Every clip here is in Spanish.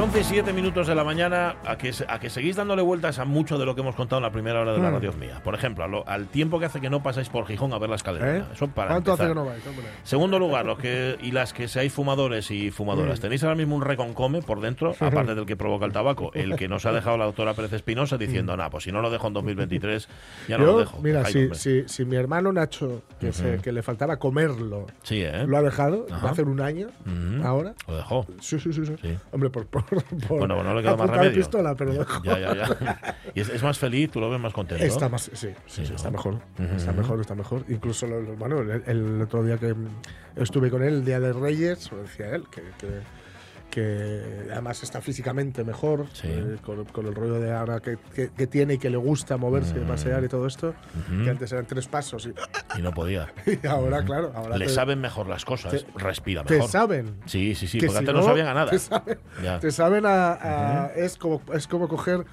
11 y 7 minutos de la mañana, a que, a que seguís dándole vueltas a mucho de lo que hemos contado en la primera hora de la Mm. radio mía. Por ejemplo, lo- al tiempo que hace que no pasáis por Gijón a ver la escalera. ¿Eh? Eso para ¿Cuánto hace que no vais? hombre? Segundo lugar, los que y las que seáis fumadores y fumadoras, Mm. tenéis ahora mismo un reconcome por dentro, aparte del que provoca el tabaco, el que nos ha dejado la doctora Pérez Espinosa diciendo, nada, pues si no lo dejo en 2023, ya no. Yo, lo dejo. mira, si, hombre". si, si mi hermano Nacho, que, se- que le faltaba comerlo, Sí, ¿eh? lo ha dejado, va Ajá. a hacer un año ahora. Lo dejó. Sí, sí, sí, sí. Sí. Hombre, por, por, por Bueno, bueno, no le queda más remedio. pistola, pero lo dejo. Ya, ya, ya. Y es, es más feliz, tú lo ves más contento. Está más, sí, sí, Sí, sí, ¿no? está mejor, está mejor, está mejor. Incluso, lo- lo- bueno, el, el otro día que estuve con él, el día de Reyes, lo decía él, que, que, que además está físicamente mejor, Sí. eh, con, con el rollo de ahora que, que- que tiene y que le gusta moverse, Mm. pasear y todo esto, que antes eran tres pasos y, Y no podía. y ahora, claro, ahora Le te, saben mejor las cosas, te- respira te mejor. saben. Sí, sí, sí, que porque si antes no, sabían a nada. Te saben, Ya. te saben a, a- es como es como coger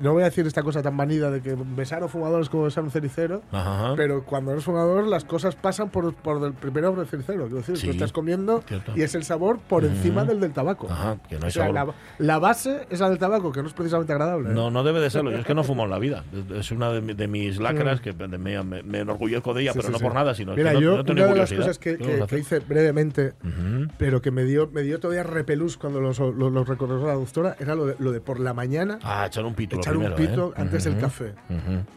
no voy a decir esta cosa tan manida de que besar a un fumador es como besar a un cenicero, Ajá. pero cuando eres fumador las cosas pasan por, por el primero por el cenicero. Quiero decir, Sí. tú estás comiendo Cierto. y es el sabor por encima del del tabaco. Ajá, que no hay o sea, sabor. la, la base es la del tabaco, que no es precisamente agradable. ¿eh? No, no debe de serlo. Yo es que no fumo en la vida. Es una de, mi- de mis lacras que me, me- me enorgullezco de ella, Mm. Sí, pero sí, no por nada, sino Mira, que yo, no tengo una de las cosas que, ¿Qué que- hice brevemente, pero que me dio, me dio todavía repelús cuando los, los, los recordó la doctora, era lo de, lo de por la mañana Ah, echar un pito echar primero, un pito ¿eh? antes del café.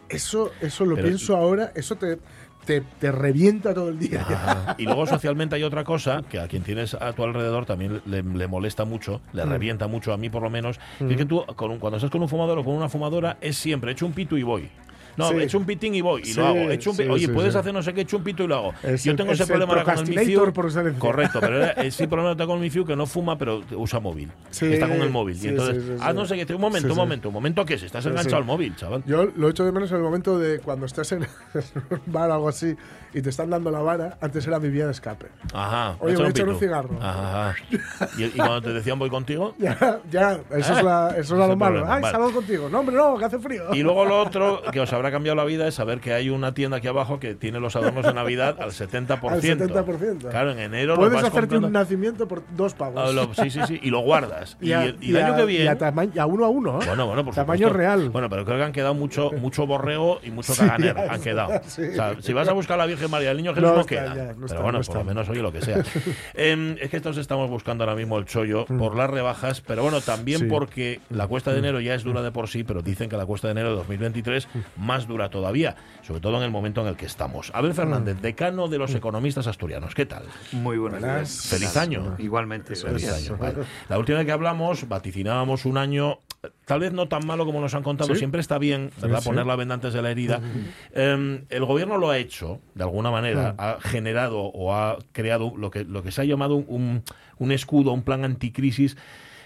Eso, eso lo Pero- pienso ahora, eso te, te, te revienta todo el día. Y luego socialmente hay otra cosa que a quien tienes a tu alrededor también le, le molesta mucho, Mm. le revienta mucho, a mí por lo menos, que es que tú con un- cuando estás con un fumador o con una fumadora es siempre echo un pito y voy. No, Sí. echo un pitín y voy y Sí, lo hago. Echo un sí, Oye, puedes hacer no sé qué, echo un pito y lo hago. Es Yo el- tengo es ese problema ahora con el Mifiu. Correcto, pero ese problema tengo con el Mifiu que no fuma, pero usa móvil. Está con el móvil. y entonces, ah, no sé qué, un momento, un momento, un momento, ¿qué es? Estás enganchado al móvil, chaval. Yo lo echo de menos en el momento de cuando estás en un bar o algo así y te están dando la vara, antes era mi vía de escape. Ajá. Oye, voy a echar un cigarro. Ajá. ¿Y, cuando te decían voy contigo? Ya, ya, eso es, la, eso es lo malo. Ay, salgo contigo. No, hombre, no, que hace frío. Y luego lo otro que os habrá cambiado la vida es saber que hay una tienda aquí abajo que tiene los adornos de Navidad al 70%. Al 70%. Claro, en enero Puedes lo vas hacerte comprando- un nacimiento por dos pavos. Ah, lo- sí, sí, sí, y lo guardas. Y, a- el- y el año a- que viene. Y a, y a uno a uno, ¿eh? Bueno, bueno, por Tamaño supuesto. real. Bueno, pero creo que han quedado mucho, mucho borrego y mucho caganer. han quedado. sí. O sea, si vas a buscar a la Virgen María, el niño Jesús No no, queda. ya, no pero está, bueno, no por lo menos oye lo que sea. Em, es que estos estamos buscando ahora mismo el chollo por las rebajas, pero bueno, también Mm. Mm. porque la cuesta de enero ya es dura de por sí, pero dicen que la cuesta de enero de 2023 más dura todavía, sobre todo en el momento en el que estamos. Abel Mm. Fernández, decano de los economistas asturianos, ¿qué tal? Muy buenas Buenas. días. Feliz año. Igualmente. Feliz año. Vale. La última vez que hablamos, vaticinábamos un año, tal vez no tan malo como nos han contado, Sí. siempre está bien, ¿verdad? sí. Poner la venda antes de la herida. Eh, el gobierno lo ha hecho, de alguna manera, ha generado o ha creado lo que, lo que se ha llamado un, un escudo, un plan anticrisis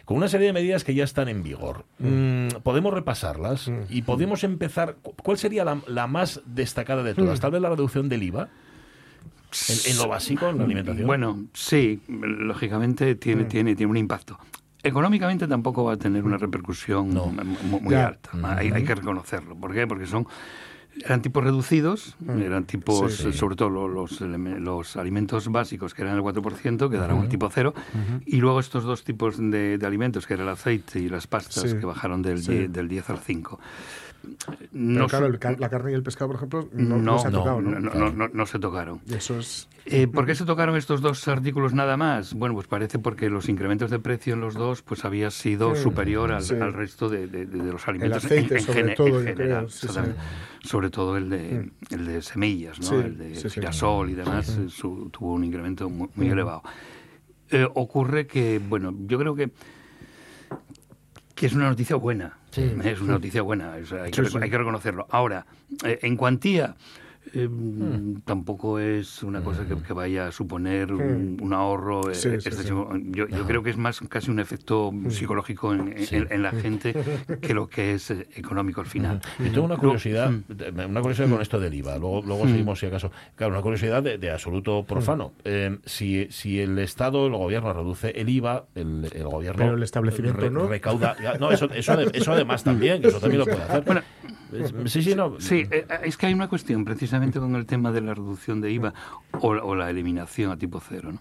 con una serie de medidas que ya están en vigor. Mm, podemos repasarlas y podemos empezar. cu- ¿Cuál sería la, la más destacada de todas? Tal vez la reducción del IVA. En, en lo básico, en la alimentación. Bueno, sí, lógicamente tiene, Mm. tiene, tiene un impacto. Económicamente tampoco va a tener una repercusión No. muy, alta. Hay, hay que reconocerlo. ¿Por qué? Porque son eran tipos reducidos, eran tipos, Mm. Sí. eh, sobre todo lo- los, los alimentos básicos, que eran el 4%, quedaron al tipo cero, y luego estos dos tipos de, de alimentos, que era el aceite y las pastas, Sí. que bajaron del, Sí. 10, del 10 al 5. Pero No, claro, su- el ca- la carne y el pescado, por ejemplo, no, no, no se se tocaron. Eso es... Eh, ¿Por qué se tocaron estos dos artículos nada más? Bueno, pues parece porque los incrementos de precio en los dos pues había sido Sí, superior al, sí. al resto de, de- de los alimentos aceite, en, en sobre todo, en general. creo, sí, exactamente. Sobre todo el de, el de semillas, ¿no? El de girasol y demás eh, su- tuvo un incremento muy, muy elevado. Eh, ocurre que, bueno, yo creo que que es una noticia buena. Es una noticia buena, o sea, hay, que, Sí, sí. hay que reconocerlo. Ahora, eh, en cuantía, eh, tampoco es una cosa que, que vaya a suponer un, un ahorro eh, Sí, sí, excesivo. Yo, yo creo que es más casi un efecto psicológico en, en- en la gente que lo que es eh, económico al final. Yo tengo una curiosidad, mm. una curiosidad con esto del IVA. Luego, luego seguimos si acaso. Claro, una curiosidad de, de absoluto profano. Eh, si, si el Estado, el gobierno reduce el IVA, el, el gobierno Pero el establecimiento no. recauda. No, eso, eso, eso además también, que eso también lo puede hacer. Bueno, sí, sí, no. Sí, eh, es que hay una cuestión precisamente con el tema de la reducción de IVA o, o la eliminación a tipo cero. ¿no?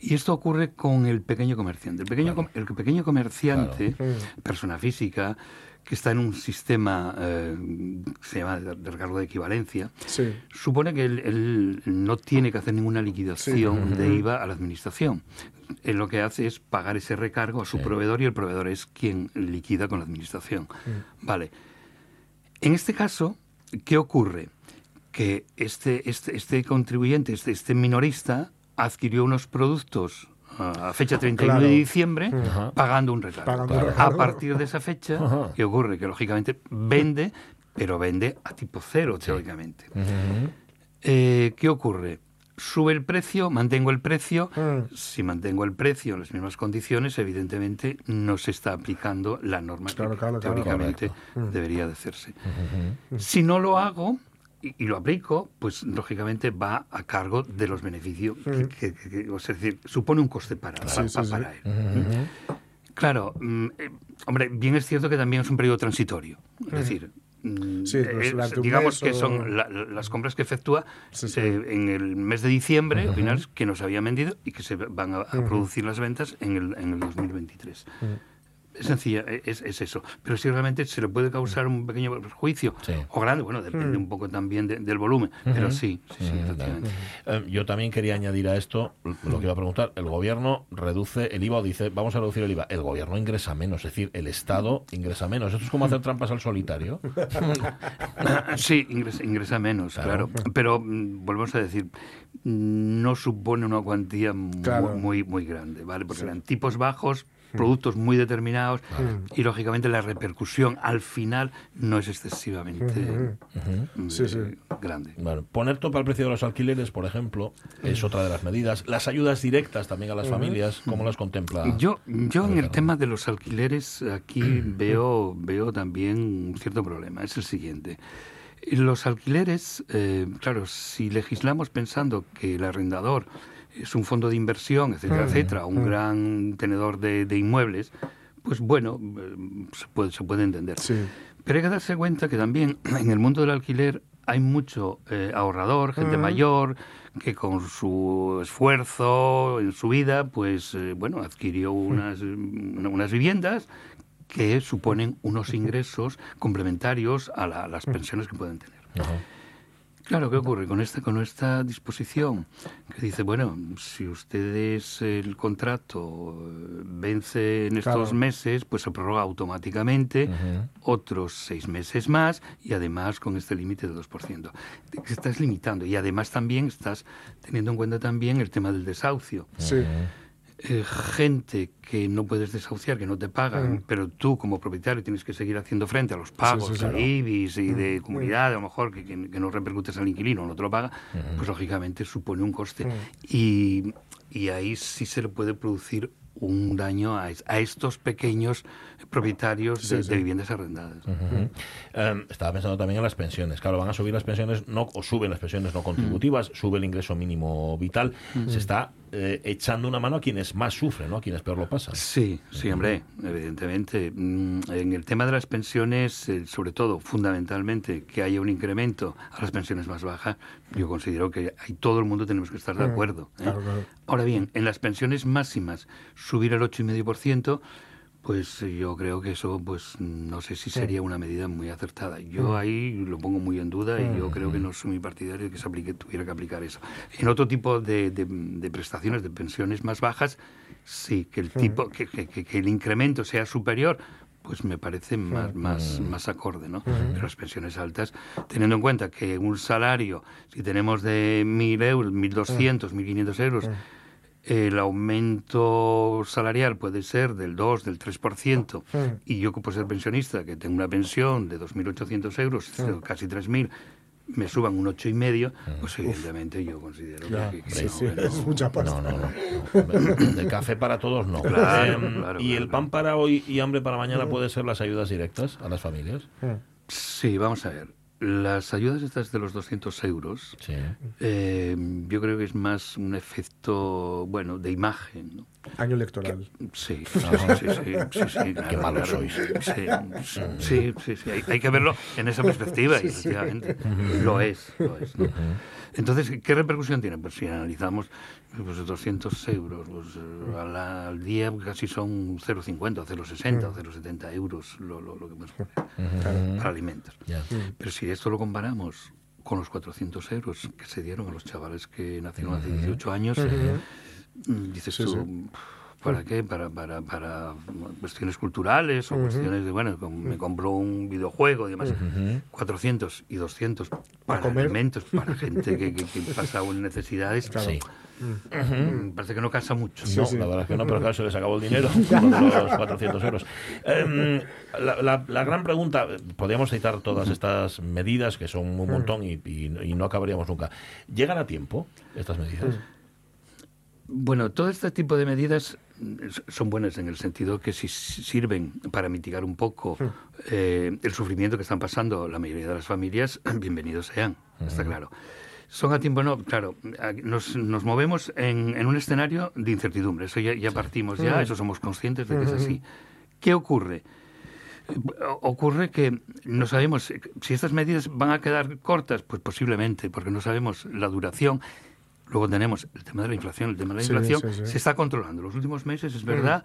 Y esto ocurre con el pequeño comerciante. El pequeño, com- el pequeño comerciante, persona física, que está en un sistema eh, que se llama de recargo de equivalencia, Sí. supone que él, él no tiene que hacer ninguna liquidación de IVA a la administración. Él lo que hace es pagar ese recargo a su proveedor y el proveedor es quien liquida con la administración. Vale. En este caso, ¿qué ocurre? Que este, este, este contribuyente, este, este minorista, adquirió unos productos ah, a fecha 31 Claro. de diciembre Ajá. pagando un recargo. Pagando un A partir de esa fecha, Ajá. ¿qué ocurre? Que lógicamente vende, pero vende a tipo cero, teóricamente. Eh, ¿Qué ocurre? Sube el precio, mantengo el precio. Mm. Si mantengo el precio en las mismas condiciones, evidentemente no se está aplicando la norma Claro, que claro, teóricamente Correcto. debería de hacerse. Si no lo hago y, y lo aplico, pues lógicamente va a cargo de los beneficios. que- que- que- que- o sea, es decir, supone un coste para, Sí, para- sí, sí. para él. Claro, mm, eh, hombre, bien es cierto que también es un periodo transitorio. Es decir, mm, Sí, pues eh, digamos que son la- la- las compras que efectua Sí, sí. eh, en el mes de diciembre, a finales, que nos habían vendido y que se van a, a producir las ventas en el, en el 2023. Es sencilla, e, es, es eso. Pero si realmente se le puede causar un pequeño perjuicio Sí. o grande, bueno, depende un poco también de- del volumen, pero sí, sí, sí, efectivamente. Eh, yo también quería añadir a esto lo que iba a preguntar. El gobierno reduce el IVA o dice, vamos a reducir el IVA. El gobierno ingresa menos, es decir, el Estado ingresa menos. Esto es como hacer trampas al solitario. Sí, ingresa, ingresa menos, Claro. claro. Pero mm, volvemos a decir, no supone una cuantía muy, muy grande, ¿vale? Porque eran tipos bajos, productos muy determinados y lógicamente la repercusión al final no es excesivamente Sí, sí. grande. Bueno, poner tope al precio de los alquileres, por ejemplo, es otra de las medidas. Las ayudas directas también a las familias, ¿cómo las contempla? Yo, yo en el tema de los alquileres aquí veo, veo también un cierto problema. Es el siguiente. Los alquileres, eh, claro, si legislamos pensando que el arrendador es un fondo de inversión, etcétera, etcétera, un gran tenedor de, de inmuebles, pues bueno, eh, se puede, se puede entender. Sí. Pero hay que darse cuenta que también en el mundo del alquiler hay mucho eh, ahorrador, gente mayor, que con su esfuerzo en su vida, pues eh, bueno, adquirió unas, eh, unas viviendas que suponen unos ingresos complementarios a, la- a las pensiones que pueden tener. Claro, ¿qué ocurre con esta, con esta disposición? Que dice, bueno, si ustedes el contrato eh, vence en estos Claro. meses, pues se prorroga automáticamente otros seis meses más y además con este límite de 2%. Te Estás limitando y además también estás teniendo en cuenta también el tema del desahucio. Sí. Eh, gente que no puedes desahuciar, que no te pagan, Mm. pero tú como propietario tienes que seguir haciendo frente a los pagos sí, claro. de IBIS y de Mm. comunidad, a lo mejor que, que- que no repercutes al inquilino, no te lo paga, pues lógicamente supone un coste. Mm. Y, y ahí sí se le puede producir un daño a, a estos pequeños propietarios de, Sí, sí. de viviendas arrendadas. Ujú. Em, estaba pensando también en las pensiones. Claro, van a subir las pensiones no o suben las pensiones no contributivas, sube el ingreso mínimo vital. Se está eh, echando una mano a quienes más sufren, ¿no? A quienes peor lo pasan. Sí, sí, hombre, evidentemente. Mm, En el tema de las pensiones, eh, sobre todo, fundamentalmente, que haya un incremento a las pensiones más bajas, yo considero que ahí todo el mundo tenemos que estar de acuerdo. ¿eh? Ahora bien, en las pensiones máximas, subir al 8,5%, pues eh, yo creo que eso, pues no sé si sería una medida muy acertada. Yo ahí lo pongo muy en duda y yo creo que no soy muy partidario de que se aplique, tuviera que aplicar eso. En otro tipo de, de- de prestaciones, de pensiones más bajas, sí, que el tipo, que, que- que- el incremento sea superior, pues me parece más, más, más acorde, ¿no? Pero las pensiones altas, teniendo en cuenta que un salario, si tenemos de 1.000 euros, 1.200, 1.500 euros, el aumento salarial puede ser del 2, del 3%, y yo que puedo ser pensionista, que tengo una pensión de 2.800 euros, casi 3.000, me suban un ocho y medio, pues evidentemente yo considero que, que sí, no, sí, que es mucha pasta. No, no, no. De café para todos no. Claro, Em, claro, ¿Y claro, el pan para hoy y hambre para mañana puede ser las ayudas directas a las familias? Sí, vamos a ver. Las ayudas estas de los 200 euros, Sí. eh, yo creo que es más un efecto, bueno, de imagen. ¿no? Año electoral. Sí, sí, sí, sí, sí, sí, sí, claro, malos claro. sois. Sí, sí, sí, sí, Hay, hay que verlo en esa perspectiva, y efectivamente. Lo es, lo es. ¿no? Entonces, ¿qué repercusión tiene? Pues si analizamos pues, 200 euros pues, eh, a la- al día casi son 0,50 o 0,60 o 0,70 euros lo, lo, lo que hemos para alimentos. Ya. Pero si esto lo comparamos con los 400 euros que se dieron a los chavales que nacieron hace 18 años, mm, dices Sí, tú, sí. ¿Para qué? Para, para, para cuestiones culturales o cuestiones de, bueno, me compro un videojuego y demás. 400 y 200 para comer. alimentos, para gente que, que, que pasa en necesidades. Sí. mm, Parece que no casa mucho. No, sí. la verdad es que no, pero claro, se les acabó el dinero con los 400 euros. Em, la, la- la gran pregunta, podríamos citar todas estas medidas, que son un montón y, y- y no acabaríamos nunca. ¿Llegan a tiempo estas medidas? Bueno, todo este tipo de medidas son buenas en el sentido que si sirven para mitigar un poco eh, el sufrimiento que están pasando la mayoría de las familias, bienvenidos sean, está claro. Son a tiempo, no, claro, nos, nos movemos en, en un escenario de incertidumbre, eso ya, ya partimos ya, eso somos conscientes de que es así. ¿Qué ocurre? Ocurre que no sabemos eh, si estas medidas van a quedar cortas, pues posiblemente, porque no sabemos la duración. Luego tenemos el tema de la inflación. El tema de la inflación sí, sí. se está controlando. Los últimos meses es verdad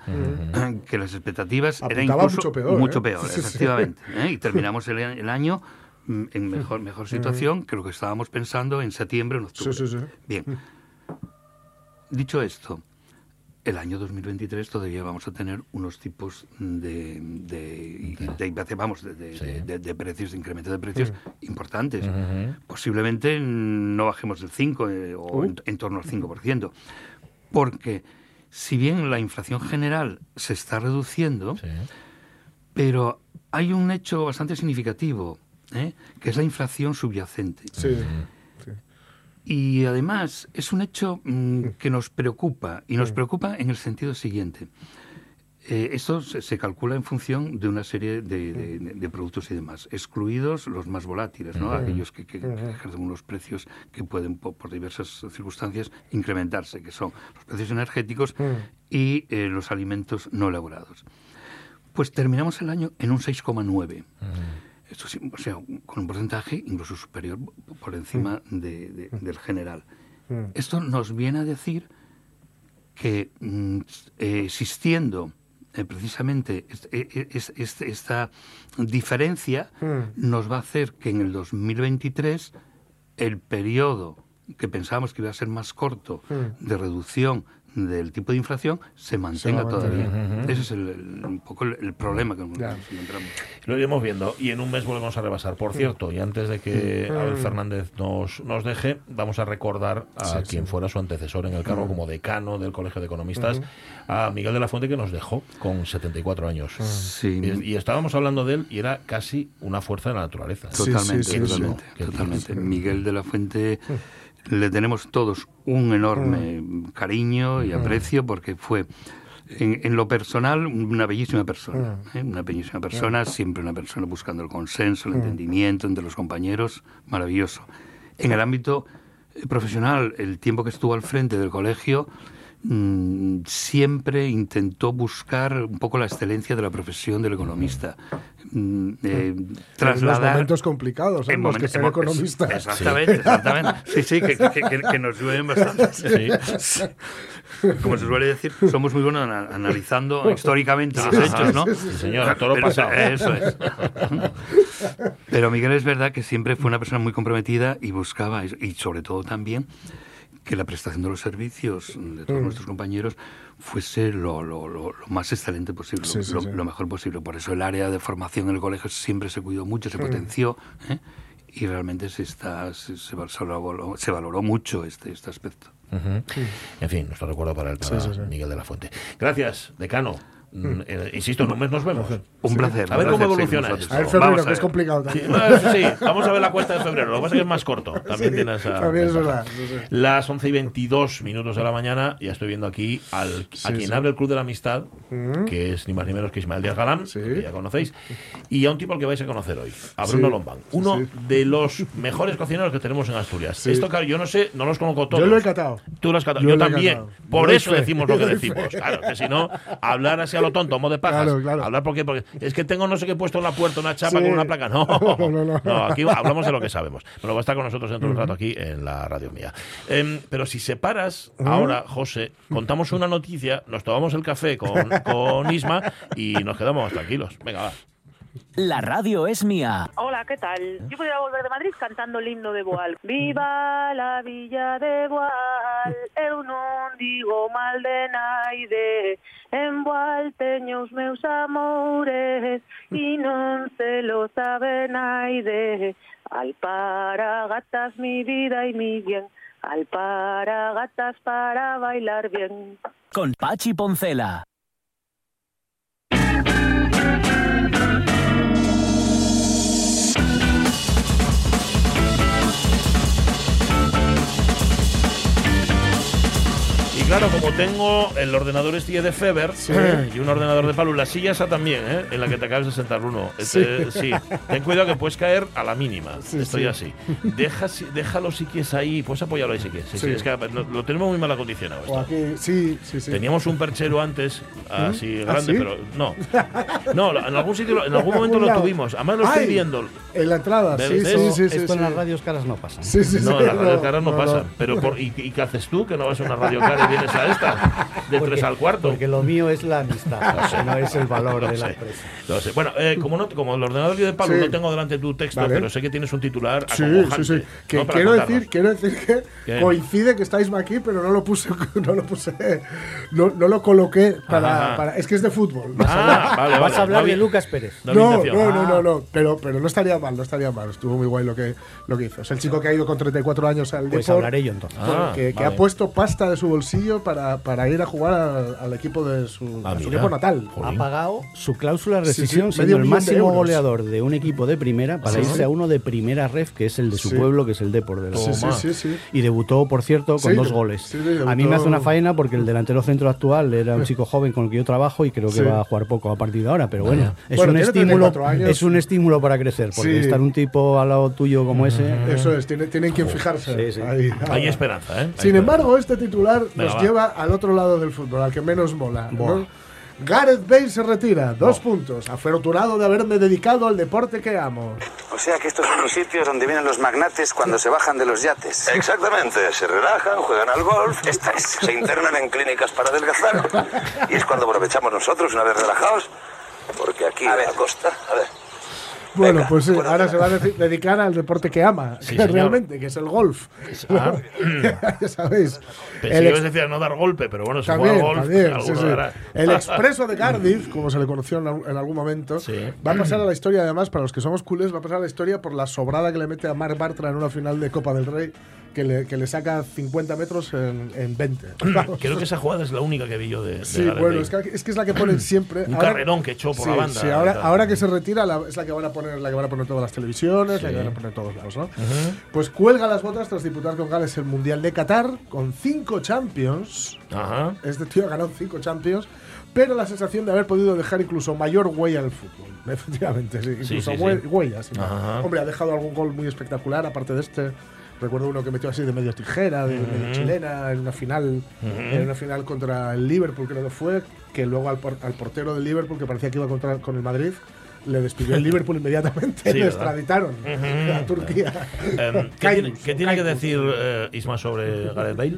que las expectativas eran incluso mucho peor, mucho ¿eh? peor, efectivamente. ¿eh? Y terminamos el, el año mm, en mejor, mejor situación que lo que estábamos pensando en septiembre o en octubre. Sí, sí, sí. Bien. Dicho esto, el año 2023 todavía vamos a tener unos tipos de, de, de- de- vamos, de, de- Sí. de- de precios, de incremento de precios importantes. Posiblemente no bajemos del 5 eh, o en, en torno al 5%. Porque si bien la inflación general se está reduciendo, Sí. pero hay un hecho bastante significativo, ¿eh? que es la inflación subyacente. Sí. sí. Y además es un hecho mm, que nos preocupa, y nos preocupa en el sentido siguiente. Eh, esto se, se calcula en función de una serie de, de- de productos y demás, excluidos los más volátiles, ¿no? aquellos que, que ejercen unos precios que pueden, po- por, diversas circunstancias, incrementarse, que son los precios energéticos y eh, los alimentos no elaborados. Pues terminamos el año en un 6,9. Esto sí, o sea, con un porcentaje incluso superior por encima de- de- del general. Esto nos viene a decir que mm, eh, existiendo eh, precisamente e- e- es- es- esta diferencia nos va a hacer que en el 2023 el periodo que pensábamos que iba a ser más corto de reducción del tipo de inflación se mantenga va a mantener. todavía. Ese es el, el- un poco el, el problema que nos encontramos. Lo iremos viendo y en un mes volvemos a rebasar. Por cierto, y antes de que Abel Fernández nos, nos deje, vamos a recordar a Sí, quien sí. fuera su antecesor en el cargo como decano del Colegio de Economistas, a Miguel de la Fuente, que nos dejó con 74 años. Sí, Y, y estábamos hablando de él y era casi una fuerza de la naturaleza. Totalmente, sí, sí, totalmente, sí. totalmente. Miguel de la Fuente le tenemos todos un enorme cariño y aprecio porque fue en, en lo personal una bellísima persona, ¿eh? una bellísima persona, siempre una persona buscando el consenso, el entendimiento entre los compañeros, maravilloso. En el ámbito eh, profesional, el tiempo que estuvo al frente del colegio, mm, siempre intentó buscar un poco la excelencia de la profesión del economista. Mm, eh, En los trasladar momentos complicados, en en los que momentos- ser economista. Exactamente, exactamente. Sí, sí, que, que- que- que nos llueven bastante. Sí. Como se suele decir, somos muy buenos ana- analizando históricamente los hechos, ¿no? Sí, señor, toro Pero- pasado. Eso es. Pero Miguel es verdad que siempre fue una persona muy comprometida y buscaba, y sobre todo también, que la prestación de los servicios de Mm. todos nuestros compañeros fuese lo, lo- lo- lo más excelente posible, Sí, sí, lo, sí. lo mejor posible. Por eso el área de formación en el colegio siempre se cuidó mucho, Mm. se potenció ¿eh? y realmente se, está, se, se val- se valoró, se valoró mucho este, este aspecto. En fin, nuestro recuerdo para él, para Sí, sí, sí. Miguel de la Fuente. Gracias, decano. Mm, eh, insisto, en un mes nos vemos. Un placer. A ver cómo evoluciona esto. A ver, febrero, Vamos a que es ver. complicado Sí, también. bueno, sí, vamos a ver la cuenta de febrero. Lo que pasa es que es más corto. También Sí, tiene esa. también es verdad. Las 11 y 22 minutos de la mañana, ya estoy viendo aquí al, a Sí, quien sí. abre el Club de la Amistad, Mm. que es ni más ni menos que Ismael Díaz Galán, que ya conocéis, y a un tipo al que vais a conocer hoy, a Bruno Lombán, uno de los mejores cocineros que tenemos en Asturias. Esto, claro, yo no sé, no los conozco todos. Yo lo he catado. Tú lo has catado. Yo Yo, también. catado. Por eso decimos lo que decimos. Claro, que si no, hablar así lo tonto, modo de pajas. Claro, claro. Hablar porque, porque es que tengo no sé qué puesto en la puerta, una chapa Sí. con una placa. No, No, no, no. no, aquí hablamos de lo que sabemos. Pero va a estar con nosotros dentro de un rato aquí en la radio mía. Em, pero si separas ahora, José, contamos una noticia, nos tomamos el café con, con Isma y nos quedamos más tranquilos. Venga, va. La radio es mía. Hola, ¿qué tal? Yo podría volver de Madrid cantando el himno de Boal. Viva la villa de Boal, eu non digo mal de naide. En Boal teño os meus amores e non se lo sabe naide. Alparagatas mi vida y mi bien, alparagatas para bailar bien. Con Pachi Poncela. Y claro, como tengo el ordenador este de Feber y un ordenador de Palu, la silla esa también, ¿eh? en la que te acabas de sentar uno. Este, sí. Ten cuidado que puedes caer a la mínima. Sí, Estoy sí. así. Deja, déjalo si quieres ahí, puedes apoyarlo ahí si quieres. Sí, sí, Sí. es que lo, lo tenemos muy mal acondicionado. Esto. aquí, sí, sí, sí. Teníamos un perchero antes, así ¿Ah, grande, sí? pero no. No, en algún sitio, en algún momento lo tuvimos. Además lo estoy Ay, viendo. En la entrada, sí, Esto- sí, sí. Esto en las radios caras no pasa. Sí, sí, No, sí, las radios caras no, pasan. no. Pero por, ¿y, ¿y qué haces tú que no vas a una radio cara vienes a esta? De tres al cuarto. Porque lo mío es la amistad, no es el valor Lo de la sé, empresa. lo sé. Bueno, eh, como, no, como el ordenador de Pablo Sí. no tengo delante tu texto, Vale. pero sé que tienes un titular Sí, sí, sí. Que ¿no? Quiero, contarnos. decir, quiero decir que ¿Qué? coincide que estáis aquí, pero no lo puse, no lo puse, no, no lo coloqué para, para- Es que es de fútbol. Ah, vale, Vas vale. a hablar No de Lucas Pérez. no No, no, no, no, no, pero, pero no estaría mal, no estaría mal. Estuvo muy guay lo que, lo que hizo. Es el chico que ha ido con 34 años al Pues Depor, hablaré yo entonces. Ah, que, que ha puesto pasta de su bolsillo para, para ir a jugar al, al equipo de su, Ah, a su mira. equipo natal. Ha pagado su cláusula de Sí, sí, rescisión medio siendo el de máximo euros. goleador de un equipo de primera para Sí. irse a uno de primera ref, que es el de su Sí. pueblo, que es el Depor de la Sí, sí, sí, sí. Y debutó, por cierto, con Sí, dos de- goles. sí, sí, a mí me hace una faena porque el delantero centro actual era un chico joven con el que yo trabajo y creo que Sí. va a jugar poco a partir de ahora. Pero bueno, es, Bueno, un estímulo, 34 años. es un estímulo para crecer, porque Sí. estar un tipo al lado tuyo como ese. Eso es, tiene- tienen quien fijarse. Sí, sí. Ahí, Hay esperanza, ¿eh? Hay Sin esperanza. embargo, este titular nos va. lleva al otro lado del fútbol, al que menos mola. Gareth Bale se retira, dos puntos, afortunado de haberme dedicado al deporte que amo. O sea que estos son los sitios donde vienen los magnates cuando se bajan de los yates. Exactamente, se relajan, juegan al golf, Esta es. se internan en clínicas para adelgazar. Y es cuando aprovechamos nosotros, una vez relajados, porque aquí A a ver. la costa, a ver, Bueno, Venga, pues sí, bueno, ahora se va a dedicar al deporte que ama, Sí, que realmente, que es el golf. Ah. ya sabéis. Pensé El que ex- ibas a decir a no dar golpe, pero bueno, si También, juega golf, también, sí, dará. El expreso de Cardiff, como se le conoció en, al- en algún momento, Sí. va a pasar a la historia, además, para los que somos culés, va a pasar a la historia por la sobrada que le mete a Mark Bartra en una final de Copa del Rey, que le, que le saca 50 metros en, en 20. Vamos. Creo que esa jugada es la única que vi yo de, de Sí, bueno, es que, es que es la que ponen siempre. Un carrerón que echó por sí, la banda. Sí, ahora, ahora que se retira la- es la que van a poner, la que van a poner todas las televisiones, la que van a poner todos lados, ¿no? Pues cuelga las botas tras disputar con Gales el Mundial de Qatar con cinco Champions. Ajá. Este tío ha ganado cinco Champions, pero la sensación de haber podido dejar incluso mayor huella al fútbol. Efectivamente, sí, incluso sí, hue- sí. huellas. Hombre, ha dejado algún gol muy espectacular, aparte de este. Recuerdo uno que metió así de medio tijera, de medio chilena, en una final, en una final contra el Liverpool, creo que fue, que luego al, por- al portero del Liverpool, que parecía que iba contra, con el Madrid, le despidió el Liverpool inmediatamente, Sí, ¿verdad? extraditaron a Turquía. Em, ¿Qué tiene, qué tiene que decir eh, Isma sobre Gareth Bale?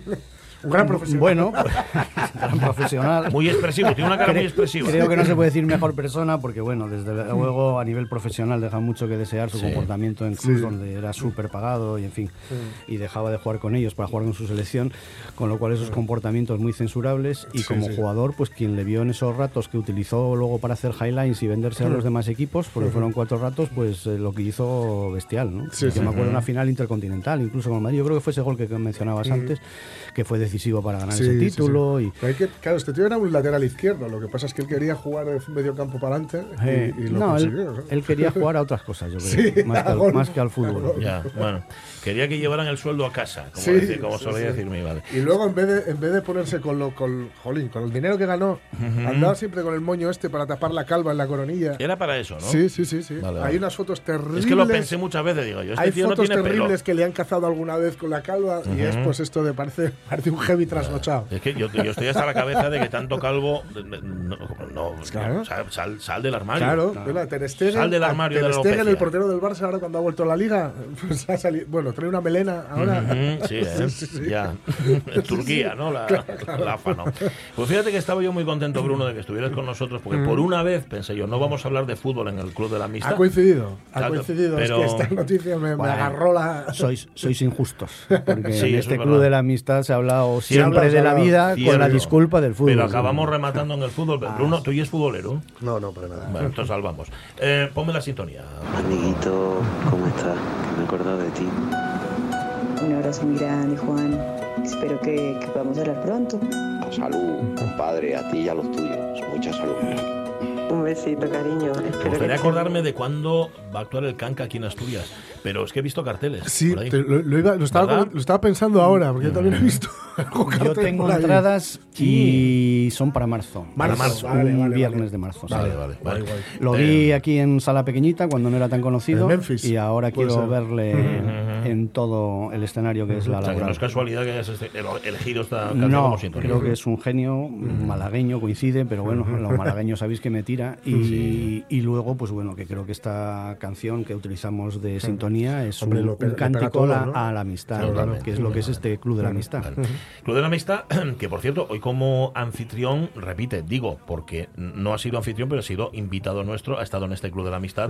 Un gran profesional. Bueno, gran profesional. Muy expresivo, tiene una cara muy expresiva. Creo que no se puede decir mejor persona porque, bueno, desde luego a nivel profesional deja mucho que desear su Sí. comportamiento en clubes Sí. donde era súper pagado y, en fin, y dejaba de jugar con ellos para jugar con su selección, con lo cual esos comportamientos muy censurables y Sí, como sí. jugador, pues quien le vio en esos ratos que utilizó luego para hacer highlights y venderse a los demás equipos, porque fueron cuatro ratos, pues eh, lo que hizo bestial, ¿no? Sí, Yo sí. me acuerdo una final intercontinental, incluso con Madrid, yo creo que fue ese gol que mencionabas antes, que fue decisivo para ganar Sí, ese título. sí. Y, Pero hay que, claro, este tío era un lateral izquierdo. Lo que pasa es que él quería jugar de medio campo para adelante y, eh, y lo no, él, consiguió. él quería jugar a otras cosas, yo creo, Sí, más, que al, gol. más que al A fútbol. gol. Ya, bueno. Quería que llevaran el sueldo a casa, como, Sí, decir- como sí, solía sí. decir mi madre. Y luego en vez de en vez de ponerse con lo con jolín, con el dinero que ganó, andaba siempre con el moño este para tapar la calva en la coronilla. Era para eso, ¿no? Sí, sí, sí, sí. Vale, Hay unas fotos terribles. Es que lo pensé muchas veces, digo yo, este Hay tío no fotos pelo. terribles que le han cazado alguna vez con la calva y es pues esto de parece, parece un heavy trasnochado. Es que yo, yo estoy hasta la cabeza de que tanto calvo. No, no, Claro. sal, sal- sal del armario. Claro, mira, Ter Stegen, Sal del armario Ter de la Stegen, el alopecia. portero del Barça, ahora cuando ha vuelto a la liga, pues ha salido, bueno, trae una melena ahora. Ujú, sí, ¿eh? Sí, sí, sí. ya. En Turquía, ¿no? La, la AFA, ¿no? Pues fíjate que estaba yo muy contento, Bruno, de que estuvieras con nosotros, porque por una vez pensé yo, no vamos a hablar de fútbol en el Club de la Amistad. Ha coincidido, ha Claro, coincidido. pero- Es que esta noticia me, me Bueno, agarró la. Sois, sois injustos, porque Sí, en este es club de la amistad se ha hablado siempre de la vida con la Cierto. disculpa del fútbol. Pero acabamos rematando en el fútbol. Bruno, ¿tú ya es futbolero? No, no, para nada. Bueno, entonces salvamos. Eh, ponme la sintonía. Amiguito, ¿cómo estás? Que me he acordado de ti. Un abrazo muy grande, Juan. Espero que, que podamos hablar pronto. Salud, compadre, a ti y a los tuyos. Mucha salud. Un besito, cariño. Me Espero gustaría que acordarme de cuándo va a actuar el Canca aquí en Asturias. Pero es que he visto carteles. Sí, por ahí. te- lo, lo iba- lo estaba, lo estaba pensando ahora, porque yo también he visto. algún Yo tengo por ahí. entradas y son para marzo. Marzo, Marzo, vale, un vale, viernes vale. de marzo. sí. Vale, vale. Lo Eh, vi aquí en sala pequeñita cuando no era tan conocido En Memphis, y ahora quiero ser. verle en todo el escenario que es la O sea, que no laboral. es casualidad que hayas este- el- elegido esta canción No, como sintonía. creo que es un genio malagueño, coincide, pero bueno, los malagueños sabéis que me tira. Y, y luego, pues bueno, que creo que esta canción que utilizamos de sintonía es Hombre, un, lo un cántico todo, a la- ¿no? a la amistad, Totalmente. que es lo que es este club de la amistad. Club de la Amistad, que por cierto, hoy como anfitrión, repite, digo, porque no ha sido anfitrión, pero ha sido invitado nuestro, ha estado en este Club de la Amistad,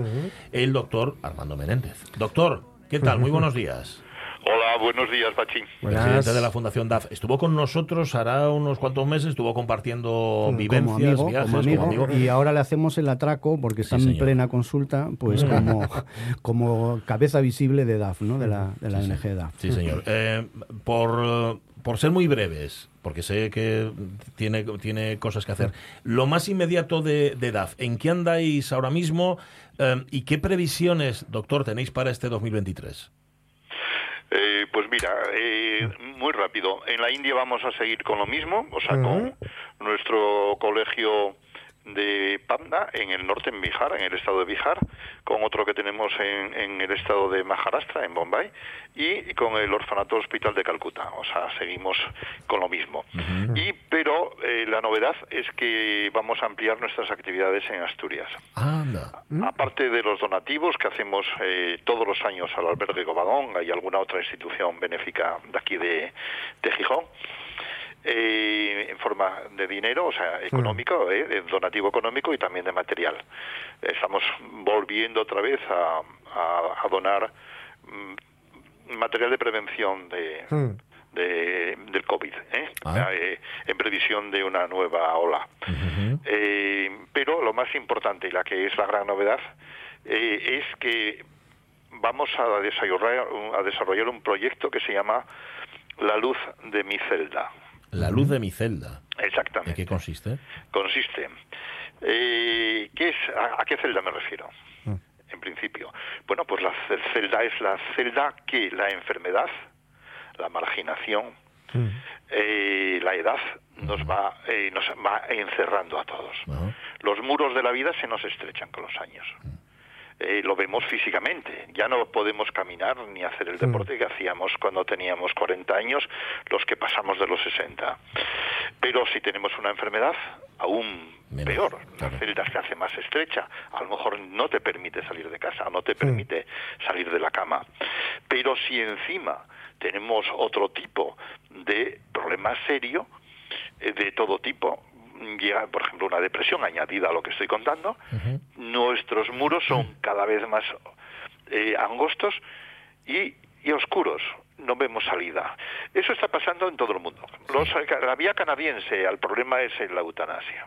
el doctor Armando Menéndez. Doctor, ¿qué tal? Muy buenos días. Hola, buenos días, Pachín. Presidente de la Fundación DAF. Estuvo con nosotros hará unos cuantos meses, estuvo compartiendo como vivencias, amigo, viajes, como amigo, como amigo. y ahora le hacemos el atraco porque está en señor. plena consulta, pues como, como cabeza visible de DAF, ¿no? De la, de la ONG DAF. Sí, señor. Eh, por, por ser muy breves, porque sé que tiene, tiene cosas que hacer, lo más inmediato de, de DAF, ¿en qué andáis ahora mismo eh, y qué previsiones, doctor, tenéis para este 2023? Eh, pues mira, eh, muy rápido. En la India vamos a seguir con lo mismo, o sea, con nuestro colegio de Panda en el norte, en Bihar, en el estado de Bihar, con otro que tenemos en, en el estado de Maharashtra, en Bombay, y con el orfanato hospital de Calcuta. O sea, seguimos con lo mismo. Y pero eh, la novedad es que vamos a ampliar nuestras actividades en Asturias. Anda. Aparte de los donativos que hacemos eh, todos los años al albergue Covadonga y alguna otra institución benéfica de aquí de, de Gijón, eh, en forma de dinero, o sea, económico, eh, de donativo económico y también de material. Estamos volviendo otra vez a, a- a donar mm, material de prevención de, Mm. de- del COVID, ¿eh? Ah. Eh, en previsión de una nueva ola. Eh, pero lo más importante y la que es la gran novedad eh, es que vamos a desarrollar, a desarrollar un proyecto que se llama La luz de mi celda. La luz de mi celda. ¿En Exactamente. qué consiste? Consiste. Eh, ¿qué es, a, a qué celda me refiero? En principio. Bueno, pues la ce- celda es la celda que la enfermedad, la marginación, eh, la edad nos va, eh, nos va encerrando a todos. Los muros de la vida se nos estrechan con los años. Eh, lo vemos físicamente. Ya no podemos caminar ni hacer el deporte que hacíamos cuando teníamos 40 años, los que pasamos de los 60. Pero si tenemos una enfermedad, aún Menos, peor. claro. La celda se hace más estrecha. A lo mejor no te permite salir de casa, no te permite salir de la cama. Pero si encima tenemos otro tipo de problema serio, eh, de todo tipo, llega, por ejemplo, una depresión añadida a lo que estoy contando, nuestros muros son cada vez más eh, angostos y, y oscuros. No vemos salida. Eso está pasando en todo el mundo. Los- la vía canadiense al problema es en la eutanasia.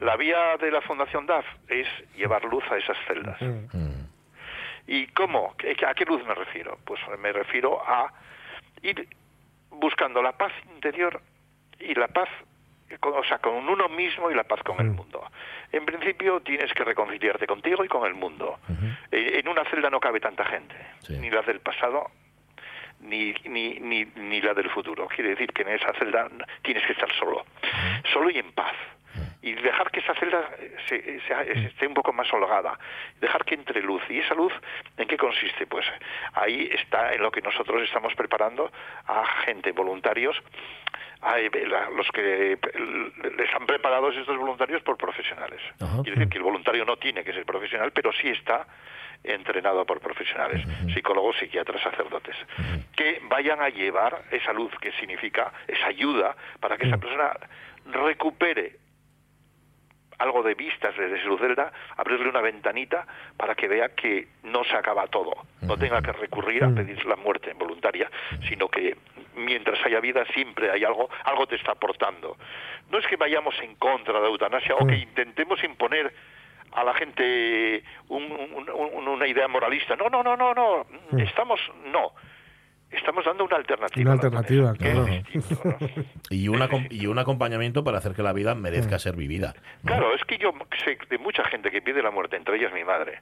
La vía de la Fundación DAF es llevar luz a esas celdas. ¿Y cómo? ¿Qué- ¿A qué luz me refiero? Pues me refiero a ir buscando la paz interior y la paz, con- o sea, con uno mismo y la paz con el mundo. En principio tienes que reconciliarte contigo y con el mundo. Eh, En una celda no cabe tanta gente, ni la del pasado ni, ni, ni, ni la del futuro. Quiere decir que en esa celda tienes que estar solo, solo y en paz. Y dejar que esa celda se, se- esté un poco más holgada, dejar que entre luz. ¿Y esa luz en qué consiste? Pues ahí está en lo que nosotros estamos preparando a gente, voluntarios, a eh, los que eh, les han preparados estos voluntarios por profesionales. Quiere decir que el voluntario no tiene que ser profesional, pero sí está entrenado por profesionales, psicólogos, psiquiatras, sacerdotes, que vayan a llevar esa luz que significa esa ayuda para que esa persona recupere algo de vistas desde su celda, abrirle una ventanita para que vea que no se acaba todo, no tenga que recurrir a pedir la muerte voluntaria, sino que mientras haya vida siempre hay algo, algo te está aportando. No es que vayamos en contra de la eutanasia o que intentemos imponer a la gente un- un- un- una idea moralista. No, no, no, no, no. Estamos, no. Estamos dando una alternativa. Una alternativa, claro. Y, un acom- y un acompañamiento para hacer que la vida merezca ser vivida. Claro, es que yo sé de mucha gente que pide la muerte, entre ellas mi madre.